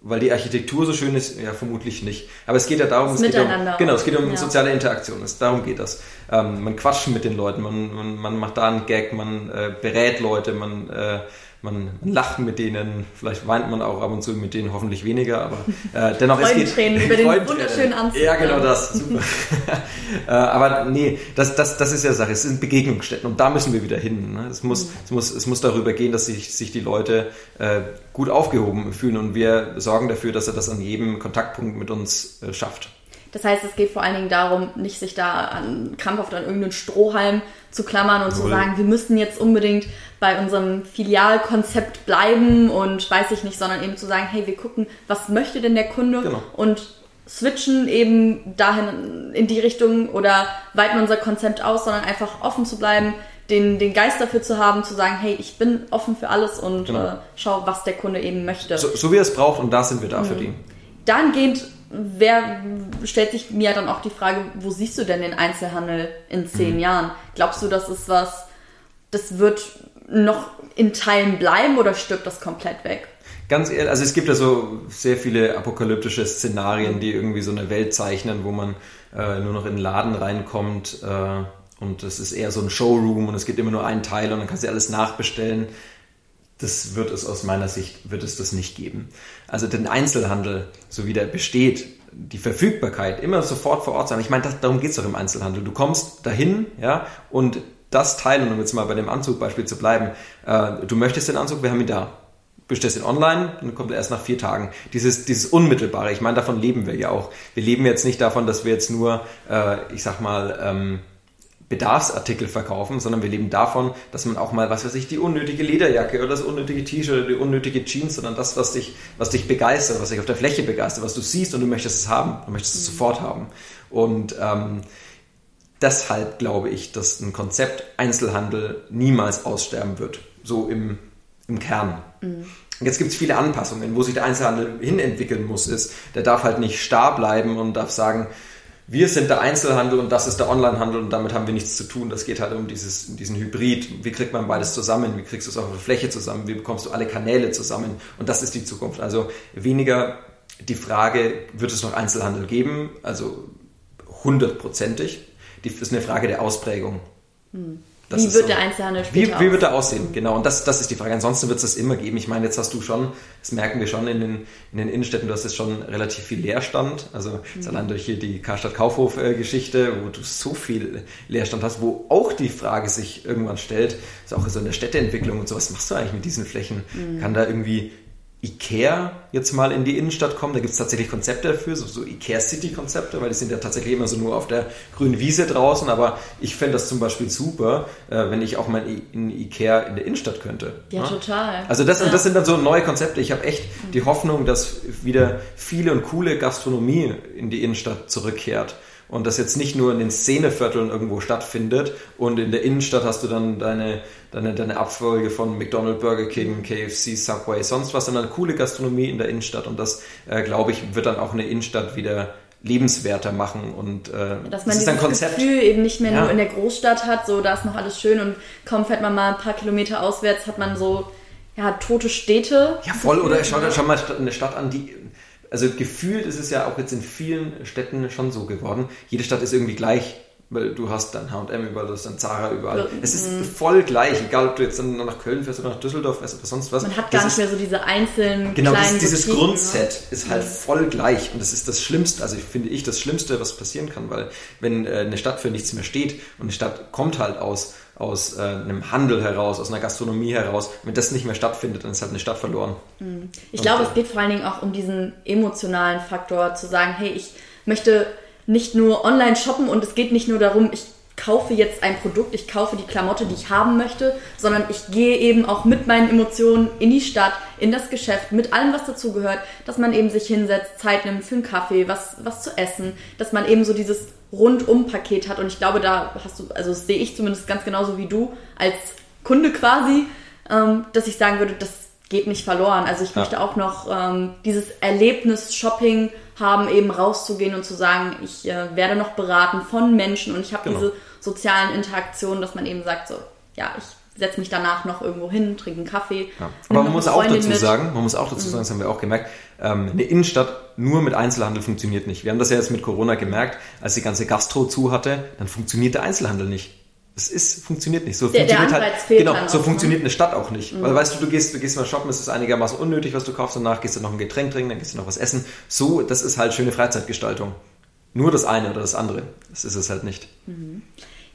Weil die Architektur so schön ist, ja vermutlich nicht. Aber es geht ja darum, es geht um, genau, es geht um ja. soziale Interaktion. Es, darum geht das. Ähm, man quatscht mit den Leuten, man, man, man macht da einen Gag, man äh, berät Leute, man äh, man, lacht mit denen, vielleicht weint man auch ab und zu mit denen, hoffentlich weniger, aber äh, dennoch es geht über den wunderschönen Anzug. Ja, genau das, super. äh, aber nee, das, das, das ist ja Sache, es sind Begegnungsstätten und da müssen wir wieder hin. Ne? Es, muss, mhm. es, muss, es muss darüber gehen, dass sich, sich die Leute äh, gut aufgehoben fühlen und wir sorgen dafür, dass er das an jedem Kontaktpunkt mit uns äh, schafft. Das heißt, es geht vor allen Dingen darum, nicht sich da an, krampfhaft an irgendeinen Strohhalm zu klammern und Null. zu sagen, wir müssen jetzt unbedingt bei unserem Filialkonzept bleiben und weiß ich nicht, sondern eben zu sagen, hey, wir gucken, was möchte denn der Kunde genau. und switchen eben dahin in die Richtung oder weiten unser Konzept aus, sondern einfach offen zu bleiben, den, den Geist dafür zu haben, zu sagen, hey, ich bin offen für alles und genau. äh, schau, was der Kunde eben möchte. So, so wie er es braucht und da sind wir da mhm. für die. Dahingehend wer stellt sich mir dann auch die Frage, wo siehst du denn den Einzelhandel in zehn mhm. Jahren? Glaubst du, das ist was, das wird noch in Teilen bleiben oder stirbt das komplett weg? Ganz ehrlich, also es gibt ja so sehr viele apokalyptische Szenarien, die irgendwie so eine Welt zeichnen, wo man äh, nur noch in den Laden reinkommt äh, und es ist eher so ein Showroom und es gibt immer nur einen Teil und dann kannst du alles nachbestellen das wird es aus meiner Sicht, wird es das nicht geben. Also den Einzelhandel, so wie der besteht, die Verfügbarkeit, immer sofort vor Ort sein. Ich meine, das, darum geht es doch im Einzelhandel. Du kommst dahin, ja, und das teilen, um jetzt mal bei dem Anzugbeispiel zu bleiben, äh, du möchtest den Anzug, wir haben ihn da. Bestellst ihn online, dann kommt er erst nach vier Tagen. Dieses, dieses Unmittelbare, ich meine, davon leben wir ja auch. Wir leben jetzt nicht davon, dass wir jetzt nur, äh, ich sag mal, ähm, Bedarfsartikel verkaufen, sondern wir leben davon, dass man auch mal, was weiß ich, die unnötige Lederjacke oder das unnötige T-Shirt oder die unnötige Jeans, sondern das, was dich, was dich begeistert, was dich auf der Fläche begeistert, was du siehst und du möchtest es haben, du möchtest es mhm. sofort haben. Und ähm, deshalb glaube ich, dass ein Konzept Einzelhandel niemals aussterben wird, so im, im Kern. Mhm. Jetzt gibt es viele Anpassungen, wo sich der Einzelhandel hinentwickeln muss, ist, der darf halt nicht starr bleiben und darf sagen, wir sind der Einzelhandel und das ist der Onlinehandel und damit haben wir nichts zu tun. Das geht halt um dieses, diesen Hybrid. Wie kriegt man beides zusammen? Wie kriegst du es auf der Fläche zusammen? Wie bekommst du alle Kanäle zusammen? Und das ist die Zukunft. Also weniger die Frage, wird es noch Einzelhandel geben? Also hundertprozentig. Das ist eine Frage der Ausprägung. Hm. Das wie wird so, der Einzelhandel später wie, wie wird er aussehen? Genau, und das, das ist die Frage. Ansonsten wird es das immer geben. Ich meine, jetzt hast du schon, das merken wir schon in den, in den Innenstädten, du hast jetzt schon relativ viel Leerstand. Also mhm. allein durch hier die Karstadt-Kaufhof-Geschichte, wo du so viel Leerstand hast, wo auch die Frage sich irgendwann stellt, ist auch so in der Städteentwicklung und so, was machst du eigentlich mit diesen Flächen? Mhm. Kann da irgendwie Ikea jetzt mal in die Innenstadt kommen. Da gibt es tatsächlich Konzepte dafür, so, so Ikea City-Konzepte, weil die sind ja tatsächlich immer so nur auf der grünen Wiese draußen. Aber ich fände das zum Beispiel super, äh, wenn ich auch mal in Ikea in der Innenstadt könnte. Ja, ja? total. Also das, ja. das sind dann so neue Konzepte. Ich habe echt die Hoffnung, dass wieder viele und coole Gastronomie in die Innenstadt zurückkehrt und das jetzt nicht nur in den Szenevierteln irgendwo stattfindet und in der Innenstadt hast du dann deine, deine, deine Abfolge von McDonald's, Burger King, KFC, Subway, sonst was, sondern coole Gastronomie in der Innenstadt und das, äh, glaube ich, wird dann auch eine Innenstadt wieder lebenswerter machen und äh, dass man das ist ein Konzept. Gefühl eben nicht mehr ja. nur in der Großstadt hat, so da ist noch alles schön und kaum fährt man mal ein paar Kilometer auswärts, hat man so ja tote Städte. Ja voll oder schau dir schon mal eine Stadt an, die also gefühlt ist es ja auch jetzt in vielen Städten schon so geworden. Jede Stadt ist irgendwie gleich, weil du hast dann H&M überall, du hast dann Zara überall. Es ist mhm. voll gleich, egal ob du jetzt dann nach Köln fährst oder nach Düsseldorf fährst oder sonst was. Man hat gar das nicht mehr so diese einzelnen Genau, kleinen dieses, dieses Grundset ne? ist halt mhm. voll gleich und das ist das Schlimmste, also finde ich das Schlimmste, was passieren kann, weil wenn äh, eine Stadt für nichts mehr steht und eine Stadt kommt halt aus aus äh, einem Handel heraus, aus einer Gastronomie heraus. Wenn das nicht mehr stattfindet, dann ist halt eine Stadt verloren. Mhm. Ich Und, glaube, äh, es geht vor allen Dingen auch um diesen emotionalen Faktor, zu sagen, hey, ich möchte nicht nur online shoppen und es geht nicht nur darum, ich kaufe jetzt ein Produkt, ich kaufe die Klamotte, die ich haben möchte, sondern ich gehe eben auch mit meinen Emotionen in die Stadt, in das Geschäft, mit allem, was dazugehört, dass man eben sich hinsetzt, Zeit nimmt für einen Kaffee, was, was zu essen, dass man eben so dieses Rundum-Paket hat. Und ich glaube, da hast du, also das sehe ich zumindest ganz genauso wie du als Kunde quasi, ähm, dass ich sagen würde, das geht nicht verloren. Also ich ja. möchte auch noch ähm, dieses Erlebnis Shopping haben, eben rauszugehen und zu sagen, ich äh, werde noch beraten von Menschen und ich habe genau. diese sozialen Interaktionen, dass man eben sagt, so, ja, ich setze mich danach noch irgendwo hin, trinke einen Kaffee. Ja. Aber man muss auch dazu mit. sagen, man muss auch dazu sagen, das haben wir auch gemerkt, ähm, eine Innenstadt nur mit Einzelhandel funktioniert nicht. Wir haben das ja jetzt mit Corona gemerkt, als die ganze Gastro zu hatte, dann funktioniert der Einzelhandel nicht. Es ist, funktioniert nicht. So der, funktioniert der halt, genau, so auch, funktioniert ne? eine Stadt auch nicht. Mhm. Weil weißt du, du gehst, du gehst mal shoppen, es ist einigermaßen unnötig, was du kaufst, danach gehst du noch ein Getränk trinken, dann gehst du noch was essen. So, das ist halt schöne Freizeitgestaltung. Nur das eine oder das andere. Das ist es halt nicht. Mhm.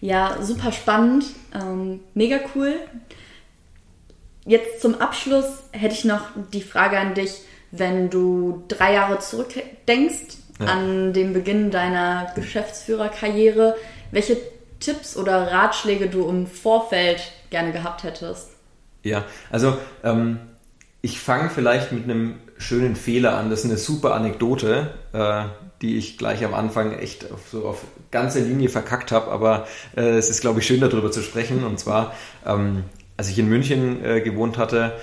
Ja, super spannend, ähm, mega cool. Jetzt zum Abschluss hätte ich noch die Frage an dich, wenn du drei Jahre zurückdenkst ja. an den Beginn deiner Geschäftsführerkarriere, welche Tipps oder Ratschläge du im Vorfeld gerne gehabt hättest? Ja, also ähm, ich fange vielleicht mit einem schönen Fehler an. Das ist eine super Anekdote, äh, die ich gleich am Anfang echt auf, so auf ganze Linie verkackt habe. Aber äh, es ist, glaube ich, schön darüber zu sprechen. Und zwar, ähm, als ich in München äh, gewohnt hatte,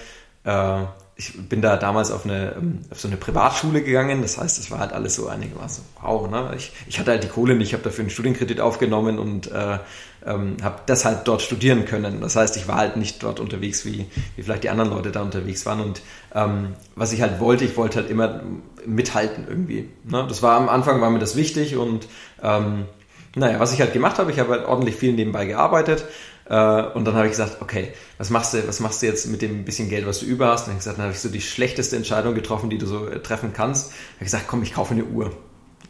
äh, ich bin da damals auf, eine, ähm, auf so eine Privatschule gegangen. Das heißt, das war halt alles so einigermaßen wow. Ne? Ich, ich hatte halt die Kohle nicht, ich habe dafür einen Studienkredit aufgenommen und äh, ähm, habe das halt dort studieren können. Das heißt, ich war halt nicht dort unterwegs, wie, wie vielleicht die anderen Leute da unterwegs waren. Und ähm, was ich halt wollte, ich wollte halt immer mithalten irgendwie. Ne? Das war am Anfang war mir das wichtig und ähm, naja, was ich halt gemacht habe, ich habe halt ordentlich viel nebenbei gearbeitet äh, und dann habe ich gesagt, okay, was machst du, was machst du jetzt mit dem bisschen Geld, was du über hast? Und dann habe ich gesagt, dann habe ich so die schlechteste Entscheidung getroffen, die du so äh, treffen kannst. Dann habe ich gesagt, komm, ich kaufe eine Uhr.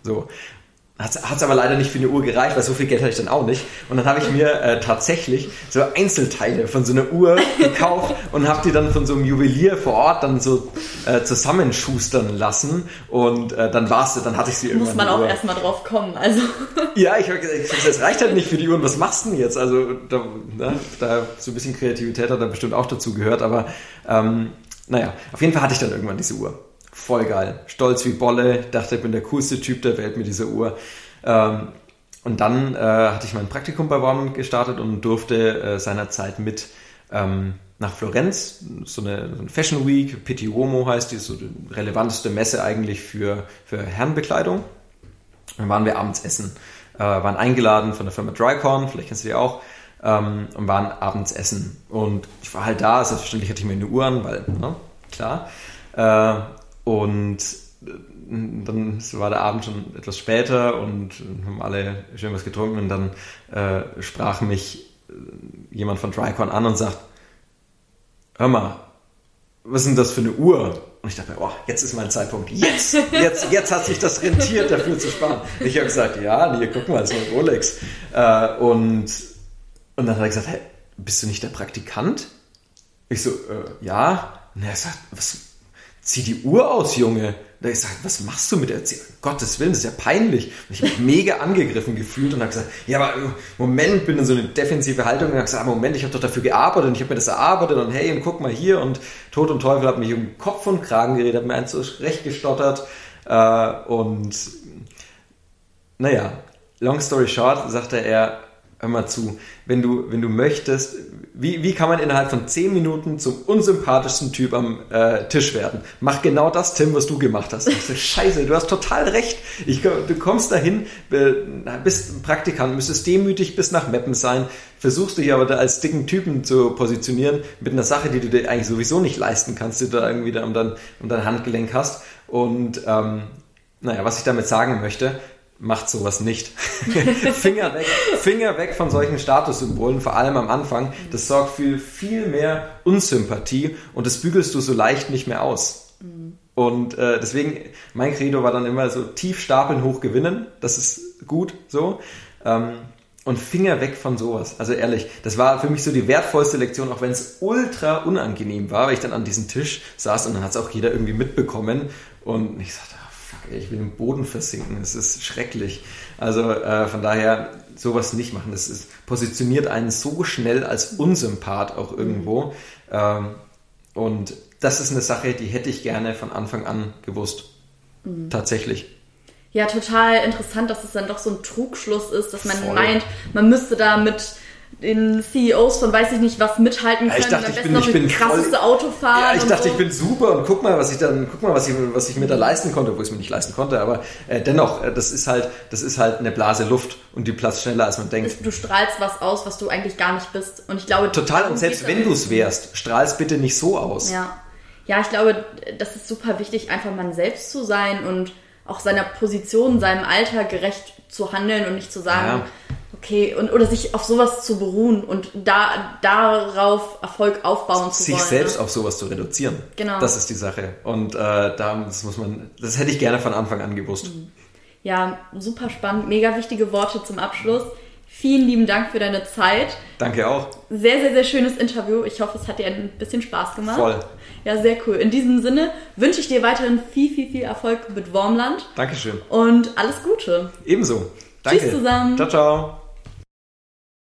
So. Hat es aber leider nicht für eine Uhr gereicht, weil so viel Geld hatte ich dann auch nicht. Und dann habe ich mir äh, tatsächlich so Einzelteile von so einer Uhr gekauft und habe die dann von so einem Juwelier vor Ort dann so äh, zusammenschustern lassen. Und äh, dann war's, dann hatte ich sie irgendwann. Muss man auch erstmal drauf kommen. Also. Ja, ich habe gesagt, das reicht halt nicht für die Uhren. Was machst du denn jetzt? Also da, ne, da so ein bisschen Kreativität hat da bestimmt auch dazu gehört. Aber ähm, naja, auf jeden Fall hatte ich dann irgendwann diese Uhr voll geil. Stolz wie Bolle, dachte, ich bin der coolste Typ der Welt mit dieser Uhr. Ähm, und dann äh, hatte ich mein Praktikum bei Warman gestartet und durfte äh, seinerzeit mit ähm, nach Florenz, so eine, so eine, Fashion Week, Pitti Uomo heißt die, so die relevanteste Messe eigentlich für, für Herrenbekleidung. Dann waren wir abends essen, äh, waren eingeladen von der Firma Drycorn, vielleicht kennst du die auch, ähm, und waren abends essen. Und ich war halt da, selbstverständlich hatte ich mir eine Uhr an, weil, ne, klar. Äh, und äh, dann war der Abend schon etwas später und haben alle schön was getrunken und dann äh, sprach mich äh, jemand von Drycon an und sagt, hör mal, was ist denn das für eine Uhr? Und ich dachte mir, oh, jetzt ist mein Zeitpunkt. Jetzt, jetzt, jetzt hat sich das rentiert, dafür zu sparen. Und ich habe gesagt, ja, nee, guck mal, das ist ein Rolex. Äh, und, und dann hat er gesagt, hey, bist du nicht der Praktikant? Ich so, äh, ja. Und er sagt, was, zieh die Uhr aus, Junge. Da ich sage, was machst du mit der Erziehung? Gottes Willen, das ist ja peinlich. Und ich mich mega angegriffen gefühlt und habe gesagt, ja, aber Moment, bin in so eine defensive Haltung und habe gesagt, Moment, ich habe doch dafür gearbeitet und ich habe mir das erarbeitet und hey, und guck mal hier und Tod und Teufel hat mich um Kopf und Kragen geredet, hat mir eins zurecht gestottert äh, und naja, long story short, sagte er, hör mal zu, wenn du, wenn du möchtest, wie, wie kann man innerhalb von 10 Minuten zum unsympathischsten Typ am äh, Tisch werden? Mach genau das, Tim, was du gemacht hast. So, Scheiße, du hast total recht. Ich, du kommst dahin, bist Praktikant, müsstest demütig bis nach Meppen sein, versuchst dich aber da als dicken Typen zu positionieren mit einer Sache, die du dir eigentlich sowieso nicht leisten kannst, die du da irgendwie da um dein, um dein Handgelenk hast. Und ähm, naja, was ich damit sagen möchte, macht sowas nicht. Finger weg, Finger weg von solchen Statussymbolen, vor allem am Anfang. Das sorgt für viel mehr Unsympathie und das bügelst du so leicht nicht mehr aus. Und äh, deswegen, mein Credo war dann immer so tief stapeln, hoch gewinnen. Das ist gut so. Ähm, und Finger weg von sowas. Also ehrlich, das war für mich so die wertvollste Lektion, auch wenn es ultra unangenehm war, weil ich dann an diesem Tisch saß und dann hat es auch jeder irgendwie mitbekommen. Und ich sagte, ich will im Boden versinken, es ist schrecklich. Also äh, von daher sowas nicht machen. Das ist, positioniert einen so schnell als Unsympath auch irgendwo. Ähm, und das ist eine Sache, die hätte ich gerne von Anfang an gewusst. Mhm. Tatsächlich. Ja, total interessant, dass es dann doch so ein Trugschluss ist, dass man Voll. meint, man müsste da mit den CEOs von weiß ich nicht was mithalten können. Ja, ich dachte, ich bin, ich bin krasseste Auto fahren. Ja, ich dachte, so. ich bin super und guck mal, was ich dann, guck mal, was ich, was ich mir da leisten konnte, wo ich es mir nicht leisten konnte. Aber äh, dennoch, äh, das ist halt, das ist halt eine Blase Luft und die platzt schneller als man denkt. Du strahlst was aus, was du eigentlich gar nicht bist. Und ich glaube, total. Und selbst wenn du es wärst, strahlst bitte nicht so aus. Ja, ja, ich glaube, das ist super wichtig, einfach man selbst zu sein und auch seiner Position, seinem Alter gerecht zu handeln und nicht zu sagen. Ja Okay, und oder sich auf sowas zu beruhen und da darauf Erfolg aufbauen zu sich wollen. Sich selbst ne? auf sowas zu reduzieren. Genau. Das ist die Sache. Und äh, da das muss man, das hätte ich gerne von Anfang an gewusst. Mhm. Ja, super spannend, mega wichtige Worte zum Abschluss. Vielen lieben Dank für deine Zeit. Danke auch. Sehr, sehr, sehr schönes Interview. Ich hoffe, es hat dir ein bisschen Spaß gemacht. Voll. Ja, sehr cool. In diesem Sinne wünsche ich dir weiterhin viel, viel, viel Erfolg mit Wormland. Dankeschön. Und alles Gute. Ebenso. Danke. Tschüss zusammen. Ciao, ciao.